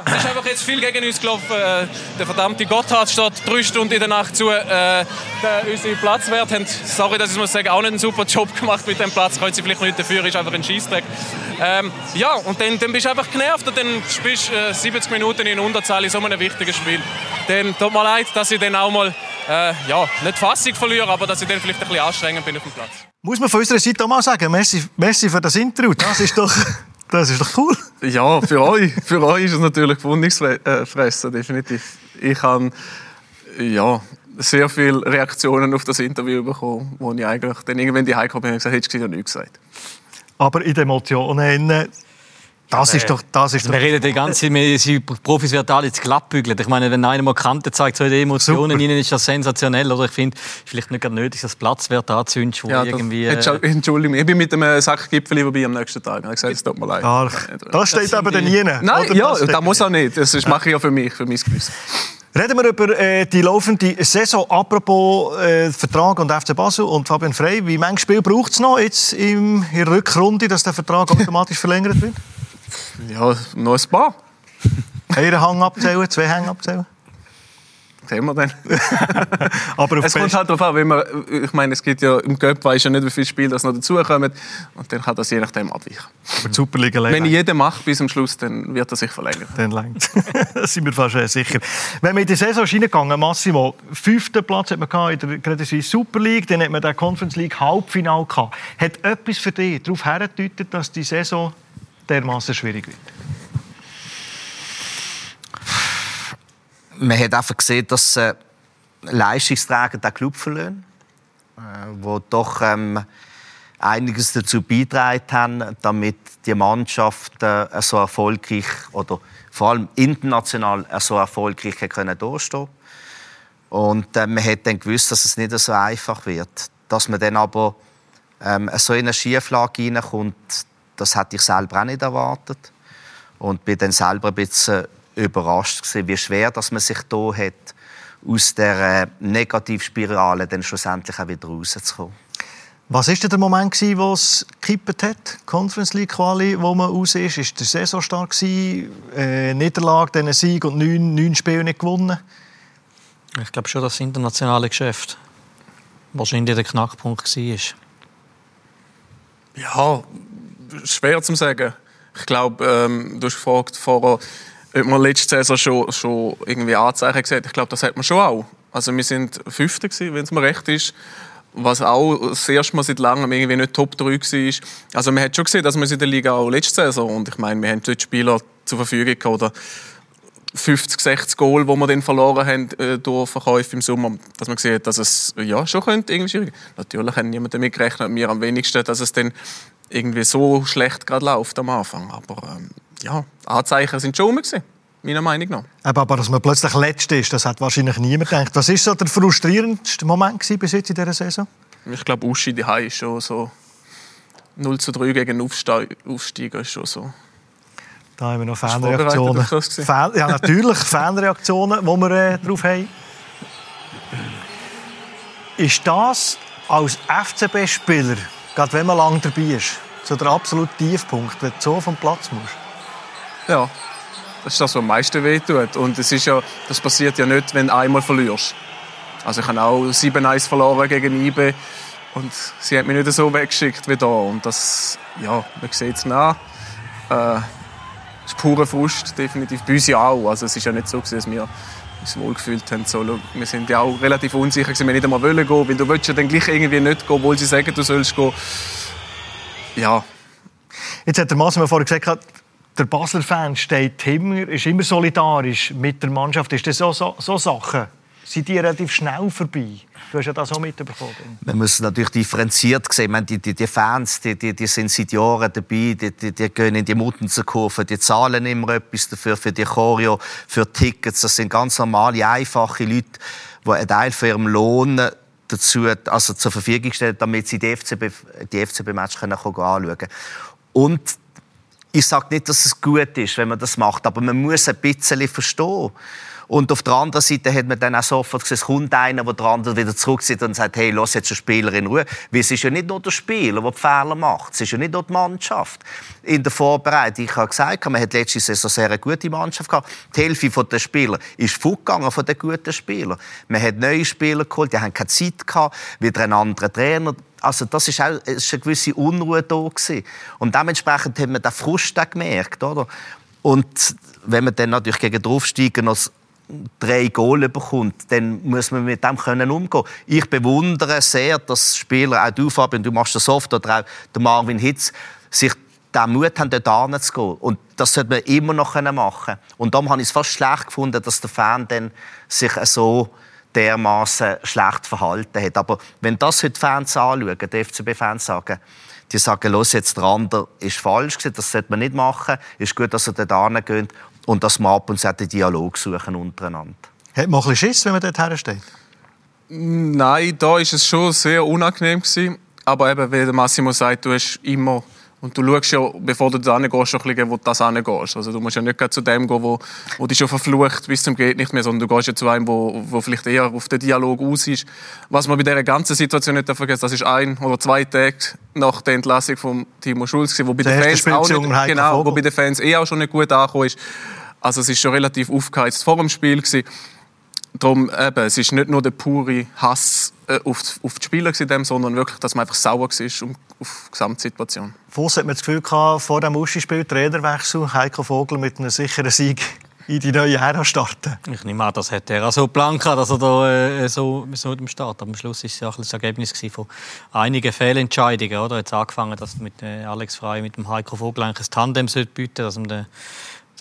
Es ist einfach jetzt viel gegen uns gelaufen. Äh, der verdammte Gotthard steht drei Stunden in der Nacht zu. Äh, unsere Platzwerte haben, sorry, dass ich muss sagen, auch nicht einen super Job gemacht mit dem Platz. Können sie vielleicht nicht dafür, ist einfach ein Scheißdreck. Ähm, ja, und dann, dann bist du einfach genervt und dann spielst du äh, 70 Minuten in Unterzahl in so einem wichtigen Spiel. Dann tut mir leid, dass ich dann auch mal äh, ja, nicht Fassung verliere, aber dass ich dann vielleicht ein bisschen anstrengend bin auf dem Platz. Muss man von unserer Seite auch mal sagen, merci, merci für das Interview. Das ist doch... Das ist doch cool. Ja, für euch, für euch ist es natürlich Wundungsfressen, definitiv. Ich habe ja, sehr viele Reaktionen auf das Interview bekommen, wo ich eigentlich dann irgendwann die Heiko bin und gesagt hättest du nichts gesagt. Aber in den Emotionen das ist doch, das ist wir doch. reden die ganze die Profis werden alle jetzt glattbügeln. Ich meine, wenn einer mal Kante zeigt, so die Emotionen ihnen ist das sensationell. Oder ich finde, vielleicht nicht gerade nötig, dass Platzwert anzündest, wo ja, irgendwie... Äh... Entschuldigung, ich bin mit einem Sack Gipfel vorbei am nächsten Tag. Ich habe gesagt, es tut mir leid. Ach, das steht aber dann nie. Nein, oder ja, das, das muss auch nicht. Das mache ich ja für mich, für mein Gewissen. Reden wir über äh, die laufende Saison. Apropos äh, Vertrag und FC Basel und Fabian Frey. Wie viele Spiele braucht es noch jetzt in der Rückrunde, dass der Vertrag automatisch verlängert wird? Ja, noch ein paar. Einen Hang abzählen, zwei Hänge abzählen? Sehen wir dann. Aber es kommt halt darauf an, wenn man, ich meine, es gibt ja im Göpp weiß ja nicht, wie viele Spiele das noch dazukommen und dann kann das je nachdem abweichen. Aber die Superliga Wenn jeder macht bis zum Schluss, dann wird er sich verlängern. Dann längt Da sind wir fast sicher. Wenn wir in die Saison reingegangen, Massimo, fünften Platz hat man in der Credit Super League, dann hat man den Conference League Halbfinale gehabt. Hat etwas für dich darauf hingedeutet, dass die Saison dermaßen schwierig wird? Man hat einfach gesehen, dass äh, Leistungsträger den Club verlieren, äh, wo doch ähm, einiges dazu beigetragen haben, damit die Mannschaft äh, so erfolgreich oder vor allem international so erfolgreich können durchstehen Und äh, man hat dann gewusst, dass es nicht so einfach wird. Dass man dann aber ähm, so in eine Schieflage hineinkommt, das hätte ich selber auch nicht erwartet. Und bin dann selber ein bisschen überrascht gewesen, wie schwer dass man sich hier hat, aus der Negativspirale dann schlussendlich auch wieder rauszukommen. Was war der Moment, wo es gekippt hat? Conference League Quali, wo man raus ist? Ist der Saisonstart gewesen? Äh, Niederlage, diesen Sieg und neun, neun Spiele nicht gewonnen? Ich glaube schon, dass das internationale Geschäft wahrscheinlich der Knackpunkt war. Ja, schwer zu sagen. Ich glaube, ähm, du hast gefragt vorher, ob man letzte Saison schon, schon irgendwie Anzeichen gesehen Ich glaube, das hat man schon auch. Also wir sind Fünfte wenn es mir recht ist. Was auch das erste Mal seit langem irgendwie nicht Top 3 war. Also man hat schon gesehen, dass wir in der Liga auch letzte Saison und ich meine, wir haben dort Spieler zur Verfügung gehabt, oder 50, 60 Goal, die wir dann verloren haben äh, durch Verkäufe im Sommer, dass man sieht, dass es ja schon könnte irgendwie schwierig. Natürlich hat niemand damit gerechnet, mir am wenigsten, dass es dann irgendwie so schlecht gerade läuft am Anfang. Aber ähm, ja, Anzeichen sind schon rum meiner Meinung nach. Aber, aber dass man plötzlich Letzte ist, das hat wahrscheinlich niemand gedacht. Was war so der frustrierendste Moment bis jetzt in dieser Saison? Ich glaube, Uschi die ist schon so 0 zu 3 gegen Aufsteiger ist schon so. Da haben wir noch Fanreaktionen. Fan, ja, natürlich Fanreaktionen, die wir äh, drauf haben. Ist das als FCB-Spieler, gerade wenn man lange dabei ist, so der absolute Tiefpunkt, wenn du so vom Platz musst? Ja, das ist das, was am meisten wehtut. Und es ist ja, das passiert ja nicht, wenn du einmal verlierst. Also ich habe auch 7-1 verloren gegen IBE und sie hat mich nicht so weggeschickt wie da. Und das, ja, man sieht es nach. Äh, das ist purer Frust, definitiv. Bei uns ja auch. Also es ist ja nicht so, dass wir uns wohlgefühlt haben. So, wir sind ja auch relativ unsicher, wir nicht einmal wollen gehen, weil du willst ja dann gleich irgendwie nicht gehen, obwohl sie sagen, du sollst gehen. Ja. Jetzt hat der Massi vorhin gesagt, der Basler Fan steht immer, ist immer solidarisch mit der Mannschaft. Ist das so, so, so Sachen? Sind die relativ schnell vorbei? Du hast ja das auch mitbekommen. Man muss natürlich differenziert sehen. Meine, die, die, die, Fans die, die, die, sind seit Jahren dabei, die, die, die gehen in die Muttenkurve, die zahlen immer etwas dafür, für die Choreo, für Tickets. Das sind ganz normale, einfache Leute, die einen Teil von ihrem Lohn dazu, also zur Verfügung stellen, damit sie die FCB-Match die FCB anschauen können. Und ich sage nicht, dass es gut ist, wenn man das macht, aber man muss ein bisschen verstehen. Und auf der anderen Seite hat man dann auch sofort gesehen, es kommt einer, der der andere wieder zurückzieht und sagt, hey, lass jetzt den Spieler in Ruhe. Weil es ist ja nicht nur der Spieler, der die Fehler macht. Es ist ja nicht nur die Mannschaft. In der Vorbereitung, ich habe gesagt, man hat letztes Jahr eine sehr gute Mannschaft gehabt. Die Hälfte der Spieler ist fortgegangen von den guten Spielern. Man hat neue Spieler geholt, die haben keine Zeit gehabt, wieder einen anderen Trainer also das ist auch ist eine gewisse Unruhe da gewesen. Und dementsprechend hat man den Frust gemerkt, oder? Und wenn man dann natürlich gegen draufsteigen noch drei Goal bekommt, dann muss man mit dem können umgehen. Ich bewundere sehr, dass Spieler, auch du Fabian, du machst das oft, oder auch der Marvin Hitz, sich den Mut haben, dort zu gehen. Und das sollte man immer noch machen Und darum habe ich es fast schlecht gefunden, dass der Fan dann sich so dermaßen schlecht verhalten hat. Aber wenn das heute Fans anschauen, die FCB-Fans sagen, die sagen, los jetzt der andere ist falsch das sollte man nicht machen, ist gut, dass er dort geht und dass man ab und zu den Dialog suchen untereinander. Hat man ein bisschen Schiss, wenn man dort hersteht? Nein, da war es schon sehr unangenehm gewesen. Aber eben, wie Massimo sagt, du hast immer und du schaust ja, bevor du da hingehst, schon ein bisschen, wo du das hingehst. Also du musst ja nicht zu dem gehen, wo, wo dich schon verflucht bis zum geht nicht mehr, sondern du gehst ja zu einem, wo, wo vielleicht eher auf den Dialog aus ist. Was man bei dieser ganzen Situation nicht vergessen das ist ein oder zwei Tage nach der Entlassung von Timo Schulz, wo bei, den Fans, auch nicht, genau, wo bei den Fans eh auch schon nicht gut angekommen ist. Also es ist schon relativ aufgeheizt vor dem Spiel gewesen. Darum, eben, es ist nicht nur der pure Hass äh, auf, auf die Spieler, gewesen, sondern wirklich, dass man einfach sauer war um, auf die Gesamtsituation. Voss hat man das Gefühl gehabt, vor dem Uschi-Spiel Trainerwechsel, Heiko Vogel mit einem sicheren Sieg in die neue Ära starten? Ich nehme an, das hätte er auch so geplant, dass er da äh, so, so mit dem Start. Aber am Schluss war es ja auch das Ergebnis von einigen Fehlentscheidungen. Oder? Jetzt angefangen, dass mit äh, Alex Frey mit dem Heiko Vogel eigentlich ein Tandem bieten dass man den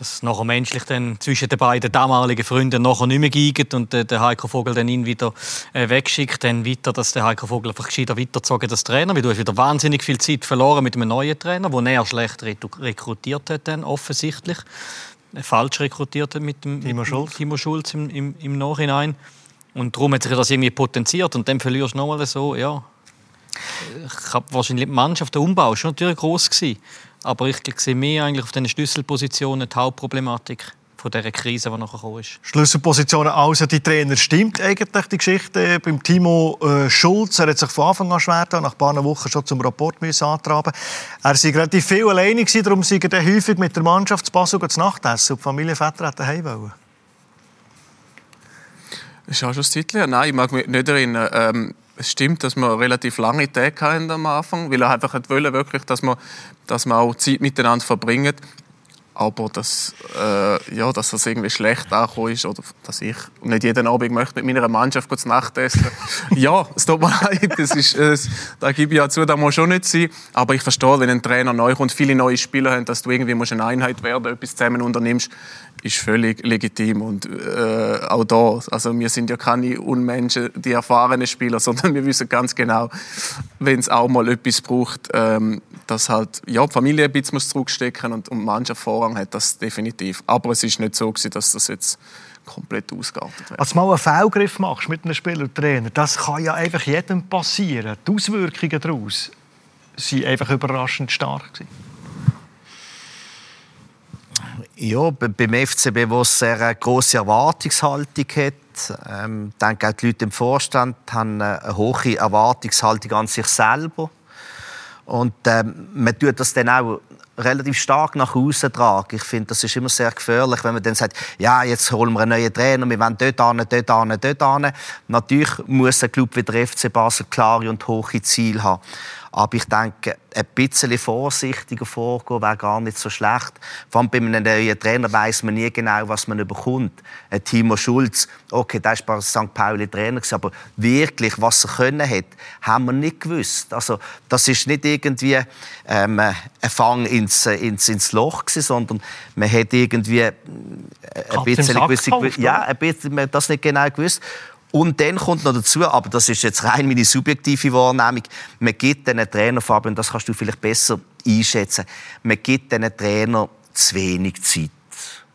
dass nachher menschlich dann zwischen den beiden damaligen Freunden nachher nicht mehr geht und der Heiko Vogel dann ihn wieder äh, wegschickt, dann weiter, dass der Heiko Vogel einfach gescheiter weitergezogen das Trainer, weil du hast wieder wahnsinnig viel Zeit verloren mit einem neuen Trainer, den er schlecht rekrutiert hat dann offensichtlich, äh, falsch rekrutiert hat mit dem Timo Schulz, Timo Schulz im, im, im Nachhinein und darum hat sich das irgendwie potenziert und dann verlierst du nochmal so, ja. Ich habe wahrscheinlich die Mannschaft, der Umbau war natürlich groß gewesen. Aber ich sehe mehr eigentlich auf den Schlüsselpositionen die Hauptproblematik von dieser Krise, die nachher gekommen ist. Schlüsselpositionen außer die Trainer. Stimmt eigentlich die Geschichte beim Timo äh, Schulz? Er hat sich von Anfang an schwer getan, nach ein paar Wochen schon zum Rapport müssen antraben. Er war relativ viel alleine, darum sei er häufig mit der Mannschaft zu Basel zu Nacht essen und die Familie Vetter hat daheim wollen. Das ist auch schon ein Zeitchen. Nein, ich mag mich nicht erinnern. Ähm, es stimmt, dass wir relativ lange Tage hatten am Anfang, weil er einfach wollte, wirklich, dass wir, dass wir auch Zeit miteinander verbringen. Aber dass, äh, ja, dass das irgendwie schlecht angekommen ist oder dass ich nicht jeden Abend möchte mit meiner Mannschaft zu Nacht essen Ja, es tut mir leid, das ist, äh, da gebe ich ja zu, da muss schon nicht sein. Aber ich verstehe, wenn ein Trainer neu kommt, viele neue Spieler haben, dass du irgendwie musst eine Einheit werden etwas zusammen unternimmst ist völlig legitim und äh, auch da, also wir sind ja keine Unmenschen, die erfahrenen Spieler, sondern wir wissen ganz genau, wenn es auch mal etwas braucht, ähm, dass halt ja die Familie ein bisschen zurückstecken und, und Mannschaft Vorrang hat, das definitiv. Aber es ist nicht so gewesen, dass das jetzt komplett ausgeartet wird. Als du mal einen Fehlgriff machst mit einem Spieler Trainer, das kann ja einfach jedem passieren. Die Auswirkungen daraus sind einfach überraschend stark gewesen. Ja, beim FCB, wo es eine grosse Erwartungshaltung hat, ähm, denke auch die Leute im Vorstand haben eine hohe Erwartungshaltung an sich selber. Und ähm, man tut das dann auch relativ stark nach außen tragen. Ich finde, das ist immer sehr gefährlich, wenn man dann sagt, ja, jetzt holen wir einen neuen Trainer, wir wollen dort hin, dort hin, dort hin. Natürlich muss ein Club wie der FC Basel klare und hohe Ziele haben. Aber ich denke, ein bisschen vorsichtiger vorgehen wäre gar nicht so schlecht. Vor allem bei einem neuen Trainer weiß man nie genau, was man bekommt. Ein Timo Schulz, okay, der war bei St. Pauli Trainer, aber wirklich, was er können hat, haben wir nicht gewusst. Also, das ist nicht irgendwie ähm, ein Fang ins, ins, ins Loch gewesen, sondern man hat irgendwie ein bisschen, gewisse, ja, ein bisschen man das nicht genau gewusst. Und dann kommt noch dazu, aber das ist jetzt rein meine subjektive Wahrnehmung, man gibt diesen Trainer, Fabian, das kannst du vielleicht besser einschätzen, man gibt diesen Trainer zu wenig Zeit.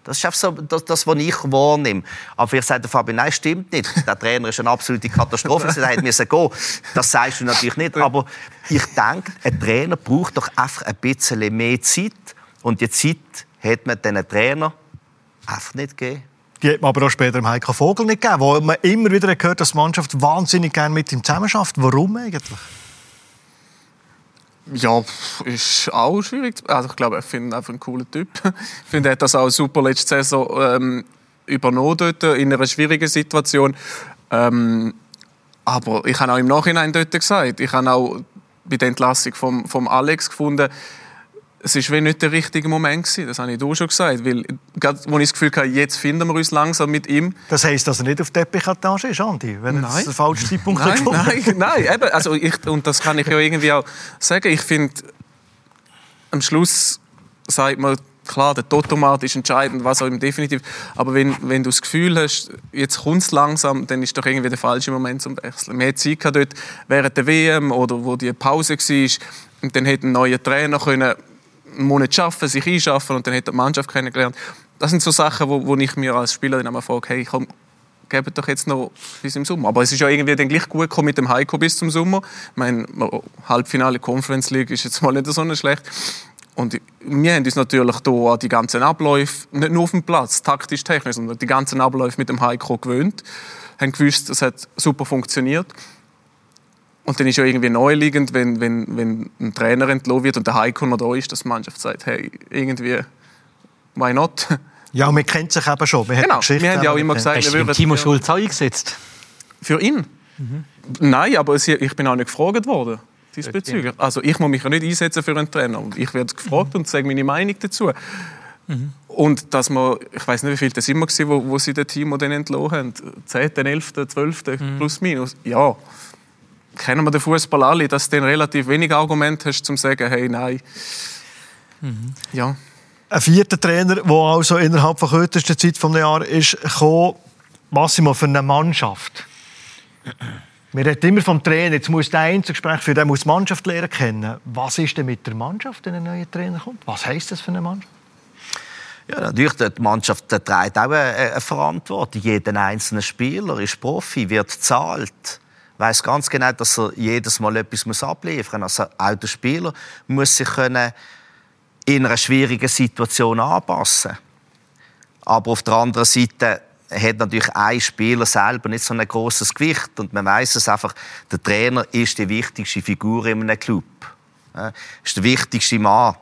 Das ist so das, das, was ich wahrnehme. Aber vielleicht sagt der Fabian, nein, stimmt nicht. Der Trainer ist eine absolute Katastrophe. Er hätte müssen gehen. Das sagst du natürlich nicht. Aber ich denke, ein Trainer braucht doch einfach ein bisschen mehr Zeit. Und die Zeit hat man diesen Trainer einfach nicht gegeben. Die hat man aber auch später im Heiko Vogel nicht gegeben, wo man immer wieder gehört, dass die Mannschaft wahnsinnig gerne mit ihm zusammenarbeitet. Warum eigentlich? Ja, ist auch schwierig. Also ich glaube, ich finde ihn einfach ein cooler Typ. Ich finde, er hat das auch super letzte Saison ähm, übernommen dort in einer schwierigen Situation. Ähm, aber ich habe auch im Nachhinein dort gesagt, ich habe auch bei der Entlassung vom, vom Alex gefunden, es war nicht der richtige Moment gewesen. Das habe ich auch schon gesagt, weil gerade, wo ich das Gefühl hatte, jetzt finden wir uns langsam mit ihm. Das heisst, dass er nicht auf Teppichetage ist, Andi, wenn nein. der falsche Zeitpunkt nein, nein, nein, eben, also ich, und das kann ich ja irgendwie auch sagen. Ich finde, am Schluss sagt man klar, der Totomat ist entscheidend, was auch immer definitiv. Aber wenn, wenn du das Gefühl hast, jetzt kommt es langsam, dann ist doch irgendwie der falsche Moment zum Wechseln. Wir hatten Zeit dort während der WM oder wo die Pause war. Und dann hätte ein neuer Trainer können einen Monat arbeiten, sich einschaffen und dann hat er die Mannschaft kennengelernt. Das sind so Sachen, wo, wo ich mir als Spieler dann einmal frage, hey, komm, gebe doch jetzt noch bis im Sommer. Aber es ist ja irgendwie dann gleich gut gekommen mit dem Heiko bis zum Sommer. Ich meine, Halbfinale Conference League ist jetzt mal nicht so schlecht. Und wir haben uns natürlich hier an die ganzen Abläufe, nicht nur auf dem Platz, taktisch, technisch, sondern die ganzen Abläufe mit dem Heiko gewöhnt. Haben gewusst, es hat super funktioniert. Und dann ist ja irgendwie neuliegend, wenn, wenn, wenn ein Trainer entlohnt wird und der Heiko noch da ist, dass die Mannschaft sagt, hey, irgendwie, why not? Ja, man kennt sich eben schon. Wir genau, wir haben ja auch immer gesagt, wir würden... Timo Schulz eingesetzt? Für ihn? Mhm. Nein, aber ich bin auch nicht gefragt worden diesbezüglich. Also ich muss mich ja nicht einsetzen für einen Trainer. Ich werde gefragt mhm. und sage meine Meinung dazu. Mhm. Und dass man, ich weiß nicht, wie viel das immer war, wo, wo sie den Timo dann entlohnt haben. 10., 11., 12., mhm. plus minus. Ja, kennen wir den Fußball alle, dass du dann relativ wenig Argumente hast, um zu sagen, hey, nein. Mhm. Ja. Ein vierter Trainer, der also innerhalb der kürzesten Zeit des Jahres ist gekommen, Massimo, für eine Mannschaft. Wir reden immer vom Trainer. Jetzt muss der Einzelgespräch für den muss die Mannschaft lernen kennen. Was ist denn mit der Mannschaft, wenn ein neuer Trainer kommt? Was heisst das für eine Mannschaft? Ja, natürlich, die Mannschaft trägt auch eine Verantwortung. Jeder einzelne Spieler ist Profi, wird zahlt weiß ganz genau, dass er jedes Mal etwas abliefern muss. Also auch der Spieler muss sich können in einer schwierigen Situation anpassen. Aber auf der anderen Seite hat natürlich ein Spieler selber nicht so ein großes Gewicht und man weiß es einfach, der Trainer ist die wichtigste Figur in einem Club. Ja, ist der wichtigste Mann.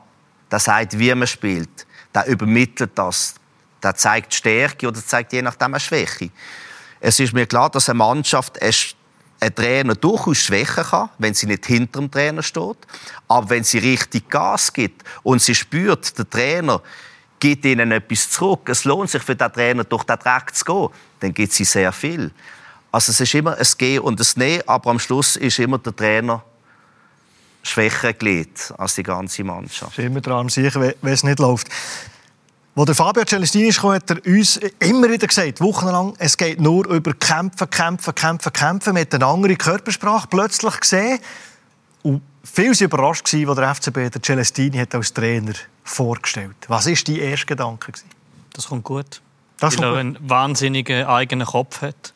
Der sagt, wie man spielt. Der übermittelt das. Der zeigt Stärke oder zeigt je nachdem eine Schwäche. Es ist mir klar, dass eine Mannschaft einen Trainer durchaus schwächen kann, wenn sie nicht hinter dem Trainer steht. Aber wenn sie richtig Gas gibt und sie spürt, der Trainer gibt ihnen etwas zurück, es lohnt sich für den Trainer durch den Dreck zu gehen, dann gibt sie sehr viel. Also es ist immer ein Gehen und ein Nehmen, aber am Schluss ist immer der Trainer schwächer gelegt als die ganze Mannschaft. Ist immer dran sicher, wenn es nicht läuft. Als der Fabio Celestini kam, hat er uns immer wieder gesagt, wochenlang, es geht nur über Kämpfen, Kämpfen, Kämpfen, Kämpfen, mit einer anderen Körpersprache plötzlich gesehen. Und viele waren überrascht, als der FCB der Celestini hat als Trainer vorgestellt Was war dein erster Gedanke? Das kommt gut. Das weil er einen wahnsinnigen eigenen Kopf hat.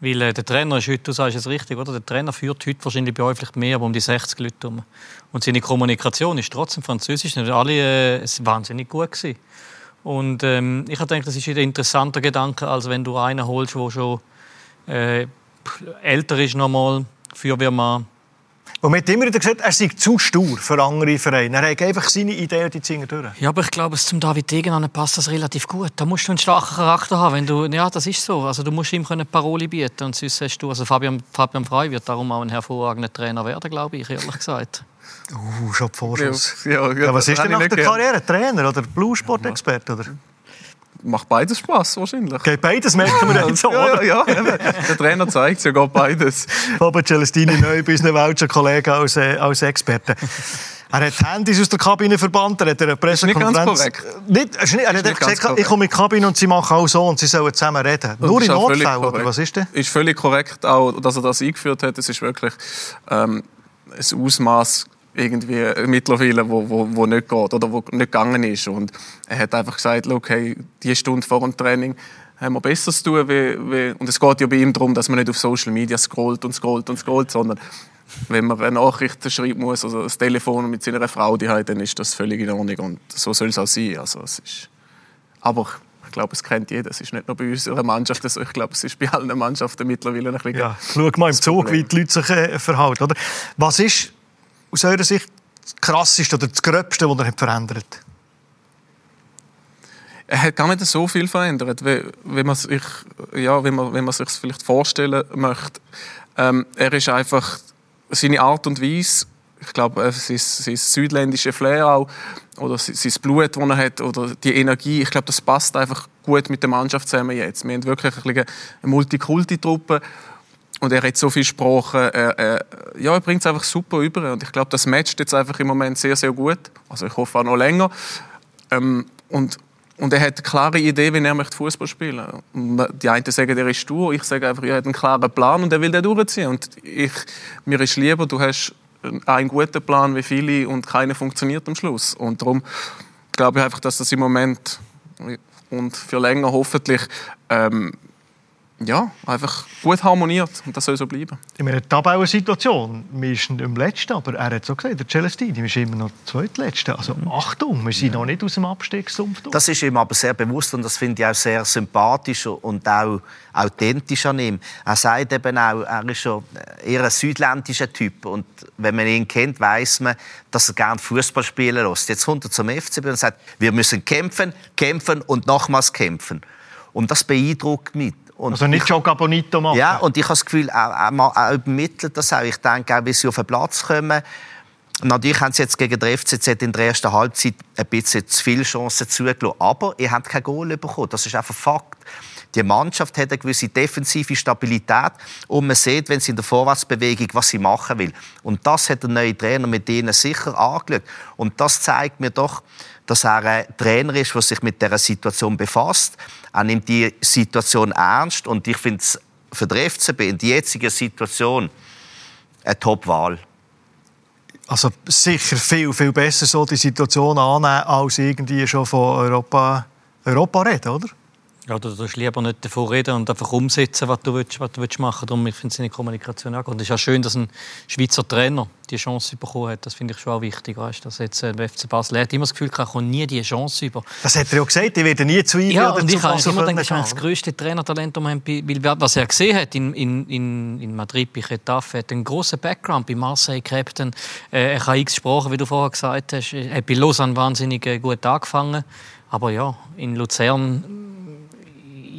Weil äh, der Trainer ist heute, du sagst es richtig, oder? Der Trainer führt heute wahrscheinlich bei euch vielleicht mehr, aber um die 60 Leute herum. Und seine Kommunikation ist trotzdem französisch. Nicht alle äh, es wahnsinnig gut gewesen. Und ähm, ich denke, das ist ein interessanter Gedanke, als wenn du einen holst, der schon äh, älter ist nochmal, Feuerwehrmann, und man hat immer wieder gesagt, er sei zu stur für andere Vereine. Er hat einfach seine Ideen die ziehen durch. Ja, aber ich glaube, zum David Degen passt das relativ gut. Da musst du einen starken Charakter haben. Wenn du, ja, das ist so. Also, du musst ihm eine Parole bieten. Und sonst hast du, also Fabian, Fabian Frey wird darum auch ein hervorragender Trainer werden, glaube ich, ehrlich gesagt. Uh, schon Vorschuss. Ja, ja, ja, was ist denn nach der Karriere? Trainer oder Bluesport-Experte? Oder? macht beides Spaß wahrscheinlich. Geht beides, merken wir jetzt, oder? Ja, ja, Der Trainer zeigt es ja geht beides. Fabio Celestini neu bei unseren Welcher Kollegen als, äh, als Experte. Er hat Handys aus der Kabine verbannt, er hat eine Pressekonferenz... Nicht ganz korrekt. Nicht, er, nicht, er hat gesagt, korrekt. ich komme in die Kabine und sie machen auch so und sie sollen zusammen reden. Das Nur in Notfällen, oder was ist denn? Ist völlig korrekt, auch, dass er das eingeführt hat. Es ist wirklich ähm, ein Ausmaß irgendwie mittlerweile, wo, wo, wo nicht geht oder wo nicht gegangen ist. Und er hat einfach gesagt, okay, die Stunde vor dem Training haben wir besser zu tun. Wie, wie, und es geht ja bei ihm darum, dass man nicht auf Social Media scrollt und scrollt und scrollt, sondern wenn man eine Nachricht schreiben muss, also das Telefon mit seiner Frau die hat, dann ist das völlig in Ordnung und so soll es auch sein. Also es ist, aber ich glaube, es kennt jeder. Es ist nicht nur bei unserer Mannschaft so. Ich glaube, es ist bei allen Mannschaften mittlerweile ein bisschen Ja, schau mal im Zug, wie die Leute sich äh, verhalten. Oder? Was ist aus eurer Sicht das Krasseste oder das Gröbste, was er verändert hat? Er hat gar nicht so viel verändert, wie, wie man sich, ja, wie man, wie man sich vielleicht vorstellen möchte. Ähm, er ist einfach seine Art und Weise, ich glaube, sein, sein südländische Flair auch, oder sein Blut, das er hat, oder die Energie, ich glaube, das passt einfach gut mit der Mannschaft zusammen jetzt. Wir haben wirklich eine Multikulti-Truppe und er hat so viel Sprache. Er, er, ja, er bringt es einfach super über. Und ich glaube, das matcht jetzt einfach im Moment sehr, sehr gut. Also ich hoffe auch noch länger. Ähm, und, und er hat eine klare Idee, wie er möchte Fußball spielen möchte. Die einen sagen, er ist stur. Ich sage einfach, er hat einen klaren Plan und er will den durchziehen. Und ich, mir ist lieber, du hast einen guten Plan wie viele und keiner funktioniert am Schluss. Und darum glaube ich einfach, dass das im Moment und für länger hoffentlich ähm, ja, einfach gut harmoniert und das soll so bleiben. In einer Tabellensituation, wir sind im Letzten, aber er hat so gesagt, der Celestini, wir sind immer noch Zweitletzte. Also Achtung, wir sind ja. noch nicht aus dem Abstiegssumpf. Das ist ihm aber sehr bewusst und das finde ich auch sehr sympathisch und auch authentisch an ihm. Er sagt eben auch, er ist schon eher ein südländischer Typ und wenn man ihn kennt, weiß man, dass er gerne Fußball spielen lässt. Jetzt kommt er zum FCB und sagt, wir müssen kämpfen, kämpfen und nochmals kämpfen. Und das beeindruckt mich. Und also nicht Joga Bonito machen. Ja, und ich habe das Gefühl, er, er übermittelt das auch. Ich denke auch, wie sie auf den Platz kommen. Natürlich haben sie jetzt gegen den FCZ in der ersten Halbzeit ein bisschen zu viele Chancen zugelassen. Aber ihr habt kein Goal bekommen. Das ist einfach Fakt. Die Mannschaft hat eine gewisse defensive Stabilität und man sieht, wenn sie in der Vorwärtsbewegung, was sie machen will. Und das hat der neue Trainer mit ihnen sicher angeschaut. Und das zeigt mir doch, dass er ein Trainer ist, der sich mit dieser Situation befasst. Er nimmt die Situation ernst und ich finde es für den FCB in der jetzigen Situation eine Top-Wahl. Also sicher viel, viel besser so die Situation annehmen, als irgendwie schon von Europa, Europa reden, oder? Ja, du darfst lieber nicht davor reden und einfach umsetzen, was du willst, was du willst machen Darum ich finde seine Kommunikation auch gut. Und es ist auch schön, dass ein Schweizer Trainer die Chance bekommen hat. Das finde ich schon auch wichtig. Weißt? Dass jetzt äh, FC Basel hat immer das Gefühl, er kommt nie die Chance über. Das hat er ja gesagt, ich werde nie zu ihm ja, oder und zu ich habe immer können das ist das gehen. grösste Trainertalent, das wir haben, weil was er gesehen hat in, in, in, in Madrid bei Getafe, hat einen grossen Background bei Marseille Captain. Äh, er kann x Sprachen, wie du vorher gesagt hast. Er hat bei Lausanne wahnsinnig äh, gut angefangen. Aber ja, in Luzern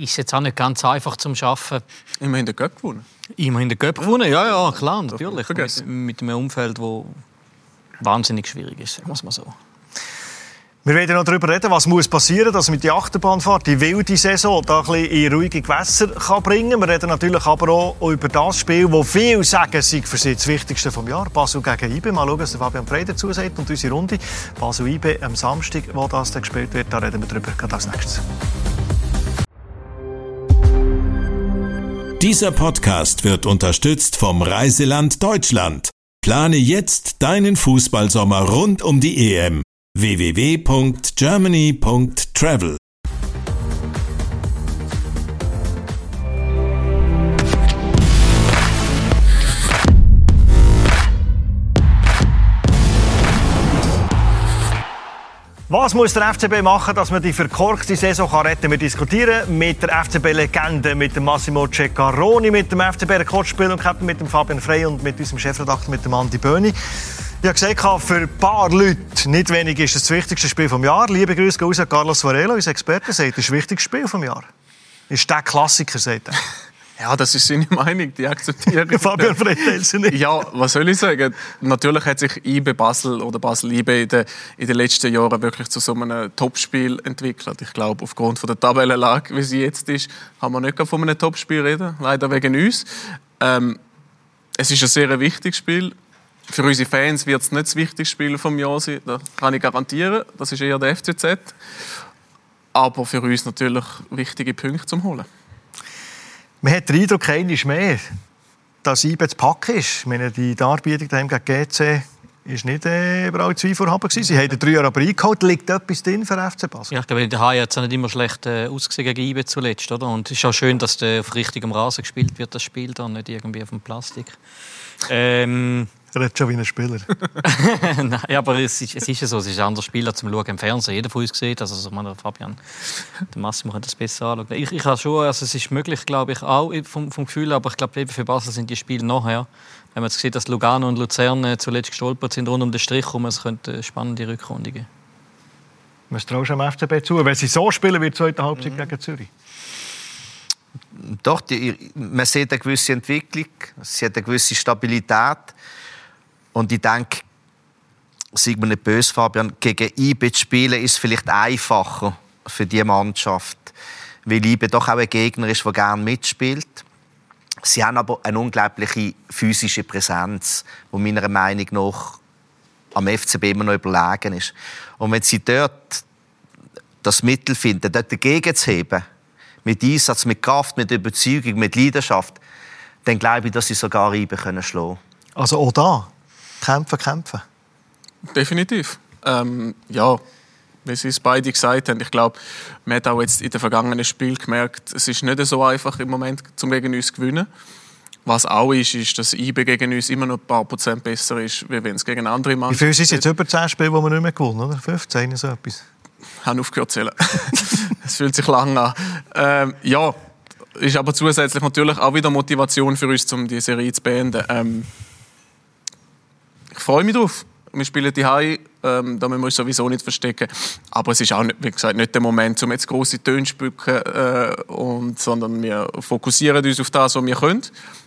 ist es jetzt auch nicht ganz einfach zum Arbeiten. Immerhin den Göpp gewonnen. Immerhin den Göpp gewonnen, ja, ja, klar, natürlich. Mit, mit einem Umfeld, das wahnsinnig schwierig ist, sagen wir es mal so. Wir werden noch darüber reden, was muss passieren, dass man die Achterbahnfahrt, die wilde Saison, da ein bisschen in ruhige Gewässer kann bringen. Wir reden natürlich aber auch über das Spiel, wo viele sagen, sei für sie das Wichtigste vom Jahr. Basel gegen IBE. Mal schauen, was der Fabian Frey dazu sagt. Und unsere Runde Basel IBE am Samstag, wo das dann gespielt wird, da reden wir darüber. Gerade als nächstes. Dieser Podcast wird unterstützt vom Reiseland Deutschland. Plane jetzt deinen Fußballsommer rund um die EM. www.germany.travel Was muss der FCB machen, dass man die verkorkste Saison retten kann? Wir diskutieren mit der FCB-Legende, mit dem Massimo Ceccaroni, mit dem FCB-Rekordspieler und Captain, mit dem Fabian Frey und mit unserem Chefredakteur, mit dem Andi Böhni. Ich habe gesagt, für ein paar Leute, nicht wenig, ist es das wichtigste Spiel des Jahres. Liebe Grüße gehen raus an Carlos Varela, unser Experte, sagt, das ist das wichtigste Spiel des Jahres. Ist der Klassiker, sagt er. Ja, das ist seine Meinung, die akzeptiere ich. Fabian Frey teilt sie nicht. Ja, was soll ich sagen? Natürlich hat sich IBE Basel oder Basel IBE in den, in den letzten Jahren wirklich zu so einem Topspiel entwickelt. Ich glaube, aufgrund von der Tabellenlage, wie sie jetzt ist, haben wir nicht von einem Topspiel reden. Leider wegen uns. Ähm, es ist ein sehr wichtiges Spiel. Für unsere Fans wird es nicht das wichtigste Spiel vom Jahr sein. Das kann ich garantieren. Das ist eher der FCZ. Aber für uns natürlich wichtige Punkte zum Holen. Man hat den Eindruck, ist mehr, dass IBE zu packen ist. Ich meine, die Darbietung daheim gegen GC ist nicht äh, überall zwei vorhaben gewesen. Sie haben drei Jahre aber eingeholt. Liegt etwas drin für FC Basel? Ja, ich glaube, der Hai hat es nicht immer schlecht äh, ausgesehen gegen IBE zuletzt. Oder? Und es ist auch schön, dass der auf richtigem Rasen gespielt wird, das Spiel, dann nicht irgendwie auf dem Plastik. Ähm, Er redet schon wie ein Spieler. Nein, aber es ist, es ist ja so, es ist ein anderes Spiel als zum Schauen im Fernsehen. Jeder von uns sieht, also ich meine, der Fabian, der Massimo kann das besser anschauen. Ich, ich habe schon, also es ist möglich, glaube ich, auch vom, vom Gefühl, aber ich glaube, eben für Basel sind die Spiele nachher. Wenn man jetzt sieht, dass Lugano und Luzern äh, zuletzt gestolpert sind rund um den Strich herum, es könnte eine spannende Rückrunde geben. Was traust du am FCB zu? Wenn sie so spielen, wird die zweite Halbzeit Mhm. gegen Zürich. Doch, die, man sieht eine gewisse Entwicklung, sie hat eine gewisse Stabilität. Und ich denke, sei mir nicht böse, Fabian, gegen IBE zu spielen ist vielleicht einfacher für die Mannschaft, weil IBE doch auch ein Gegner ist, der gerne mitspielt. Sie haben aber eine unglaubliche physische Präsenz, die meiner Meinung nach am FCB immer noch überlegen ist. Und wenn sie dort das Mittel finden, dort dagegen zu heben, mit Einsatz, mit Kraft, mit Überzeugung, mit Leidenschaft, dann glaube ich, dass sie sogar IBE können schlagen Also auch da. Kämpfen, kämpfen. Definitiv. Ähm, ja, wie Sie es beide gesagt haben, ich glaube, man hat auch jetzt in den vergangenen Spielen gemerkt, es ist nicht so einfach im Moment, zum gegen uns zu gewinnen. Was auch ist, ist, dass IBE gegen uns immer noch ein paar Prozent besser ist, wie wenn es gegen andere Wie Mannschaften viel sind es jetzt über 10 Spiele, die wir nicht mehr gewonnen oder? 15, so etwas. haben aufgehört zu zählen. Es fühlt sich lang an. Ähm, ja, ist aber zusätzlich natürlich auch wieder Motivation für uns, um die Serie zu beenden. Ähm, ich freue mich drauf. Wir spielen die Hai, ähm, da müssen wir uns sowieso nicht verstecken. Aber es ist auch, nicht, wie gesagt, nicht der Moment, um jetzt große Töne zu spucken, äh, und, sondern wir fokussieren uns auf das, was wir können.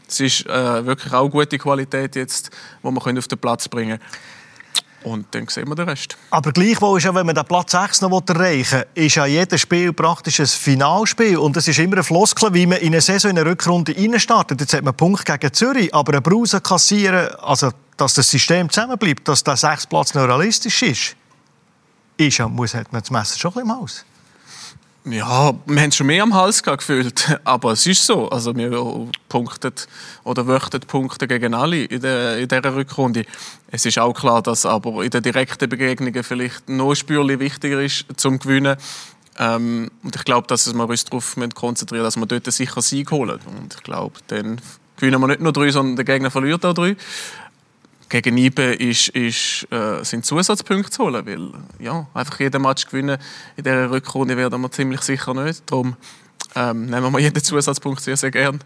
Es ist äh, wirklich auch gute Qualität jetzt, die wir können auf den Platz bringen können. Und dann sehen wir den Rest. Aber gleichwohl ist ja, wenn man den Platz 6 noch erreichen will, ist ja jedes Spiel praktisch ein Finalspiel. Und es ist immer ein Floskel, wie man in eine Saison, in eine Rückrunde reinstartet. Jetzt hat man einen Punkt gegen Zürich, aber eine Brause kassieren, also dass das System zusammenbleibt, dass der Sechsplatz noch realistisch ist, ist muss, hat man das Messer schon ein bisschen im Haus. Ja, wir haben schon mehr am Hals gefühlt, aber es ist so. Also wir punkten oder möchten Punkte gegen alle in, dieser Rückrunde. Es ist auch klar, dass aber in den direkten Begegnungen vielleicht noch ein Spürchen wichtiger ist zum Gewinnen. Ähm, und ich glaube, dass wir uns darauf konzentrieren dass wir dort sicher Sieg holen. Und ich glaube, dann gewinnen wir nicht nur drei, sondern der Gegner verliert auch drei. Gegen Ibe ist, ist, äh, sind Zusatzpunkte zu holen, weil ja, einfach jeden Match gewinnen in dieser Rückrunde werden wir ziemlich sicher nicht. Darum ähm, nehmen wir jeden Zusatzpunkt sehr, sehr gern.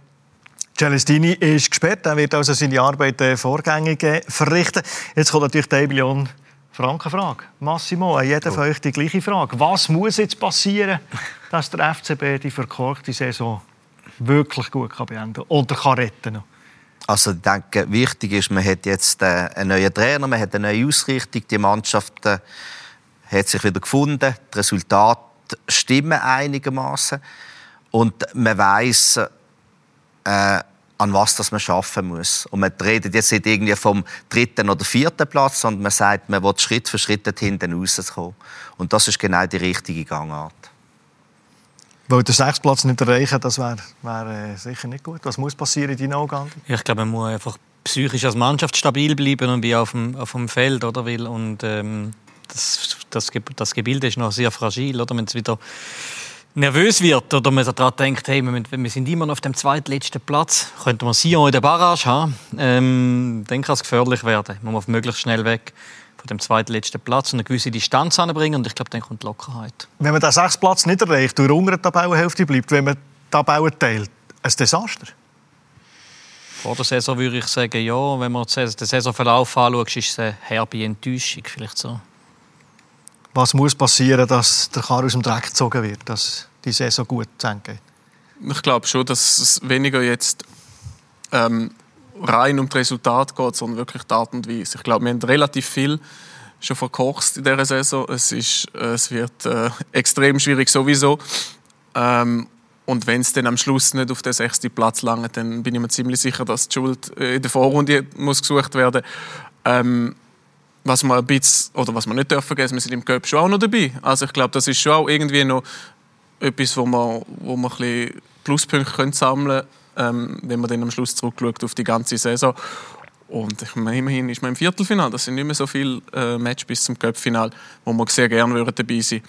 Celestini ist gesperrt, er wird also seine Arbeit äh, vorgängig äh, verrichten. Jetzt kommt natürlich die 1 Million Franken Frage. Massimo, an jeden von euch die gleiche Frage. Was muss jetzt passieren, dass der FCB die verkorkte Saison wirklich gut kann beenden kann oder kann retten kann? Also ich denke, wichtig ist, man hat jetzt äh, einen neuen Trainer, man hat eine neue Ausrichtung, die Mannschaft äh, hat sich wieder gefunden, die Resultate stimmen einigermaßen und man weiß, äh, an was das man schaffen muss. Und man redet jetzt nicht irgendwie vom dritten oder vierten Platz, sondern man sagt, man will Schritt für Schritt hinten rauskommen. Und das ist genau die richtige Gangart. Weil der Sechsplatz nicht erreichen, das wäre wär, äh, sicher nicht gut. Was muss passieren in deinen Augen? Ich glaube, man muss einfach psychisch als Mannschaft stabil bleiben und wie auf dem, auf dem Feld, oder? Weil, und ähm, das, das, das Gebilde ist noch sehr fragil? Wenn es wieder nervös wird oder man daran denkt, hey, wir, sind immer noch auf dem zweitletzten Platz, könnte man Sion in der Barrage haben, ähm, dann kann es gefährlich werden. Man muss möglichst schnell weg von dem zweitletzten Platz und eine gewisse Distanz anbringen und ich glaube, dann kommt Lockerheit. Wenn man den sechsten Platz nicht erreicht und unter der Tabellenhälfte bleibt, wenn man die Tabelle teilt, ein Desaster? Vor der Saison würde ich sagen, ja. Wenn man den Saisonverlauf anschaut, ist es eine herbe Enttäuschung. Vielleicht so was muss passieren, dass der Karren aus dem Dreck gezogen wird, dass die Saison gut zu Ende geht? Ich glaube schon, dass es weniger jetzt ähm, rein um das Resultat geht, sondern wirklich die Art und Weise. Ich glaube, wir haben relativ viel schon verkocht in dieser Saison. Es, ist, äh, es wird äh, extrem schwierig sowieso. Ähm, und wenn es dann am Schluss nicht auf den sechsten Platz langt, dann bin ich mir ziemlich sicher, dass die Schuld äh, in der Vorrunde muss gesucht werden ähm, was man ein bisschen, oder was man nicht dürfen vergessen, wir sind im Cup schon auch noch dabei. Also ich glaube, das ist schon auch irgendwie noch etwas, wo man, wo man ein bisschen Pluspunkte können sammeln ähm, wenn man dann am Schluss zurückschaut auf die ganze Saison. Und ich meine, immerhin ist man im Viertelfinal. Das sind nicht mehr so viele äh, Matches bis zum Cup-Final, wo man sehr gerne würden dabei sein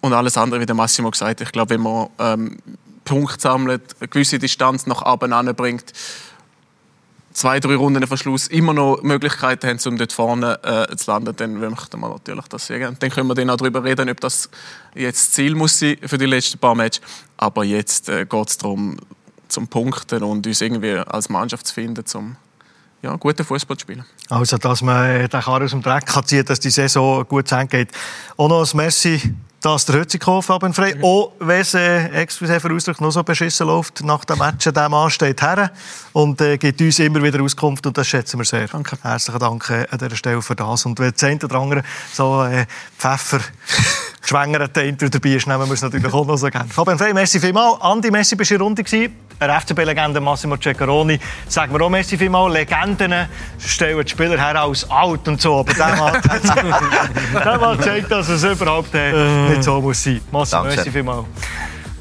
Und alles andere, wie der Massimo gesagt ich glaube, wenn man ähm, Punkte sammelt, eine gewisse Distanz nach oben anbringt, zwei, drei Runden vor Schluss immer noch Möglichkeiten haben, um dort vorne äh, zu landen, dann möchten wir natürlich das sehr gerne. Dann können wir dann auch darüber reden, ob das jetzt Ziel muss sein für die letzten paar Matches. Aber jetzt äh, geht es darum, zum Punkten und uns irgendwie als Mannschaft zu finden, zum ja, guten Fußball zu spielen. Also, dass man den Karren aus dem Dreck kann ziehen dass die Saison gut zu Ende geht. Auch noch ein Messi dass der Hützighof frei. Mhm. Auch wenn es, äh, für Ausdruck, noch so beschissen läuft nach dem Match, der Mann steht her und äh, gibt uns immer wieder Auskunft und das schätzen wir sehr. Danke. Herzlichen Dank äh, an dieser Stelle für das. Und wenn das eine oder andere so äh, Pfeffer geschwängerte Intro dabei ist, nehmen wir es natürlich auch noch so gerne. Fabian Frey, merci vielmals. Andi, merci, bist du in Runde gewesen. FCB-Legende Massimo Ceccaroni. Sagen wir auch merci vielmals. Legenden stellen die Spieler her als alt und so. Aber der Mann, zeigt, dass es überhaupt äh, nicht so muss sein. Massimo, Danke. merci vielmals.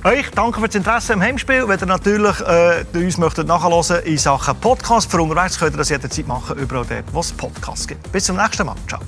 Euch danke für das Interesse am Heimspiel. Wenn ihr natürlich äh, uns möchtet nachhören in Sachen Podcast für unterwegs, könnt ihr das jederzeit machen, überall dort, wo es Podcasts gibt. Bis zum nächsten Mal. Ciao.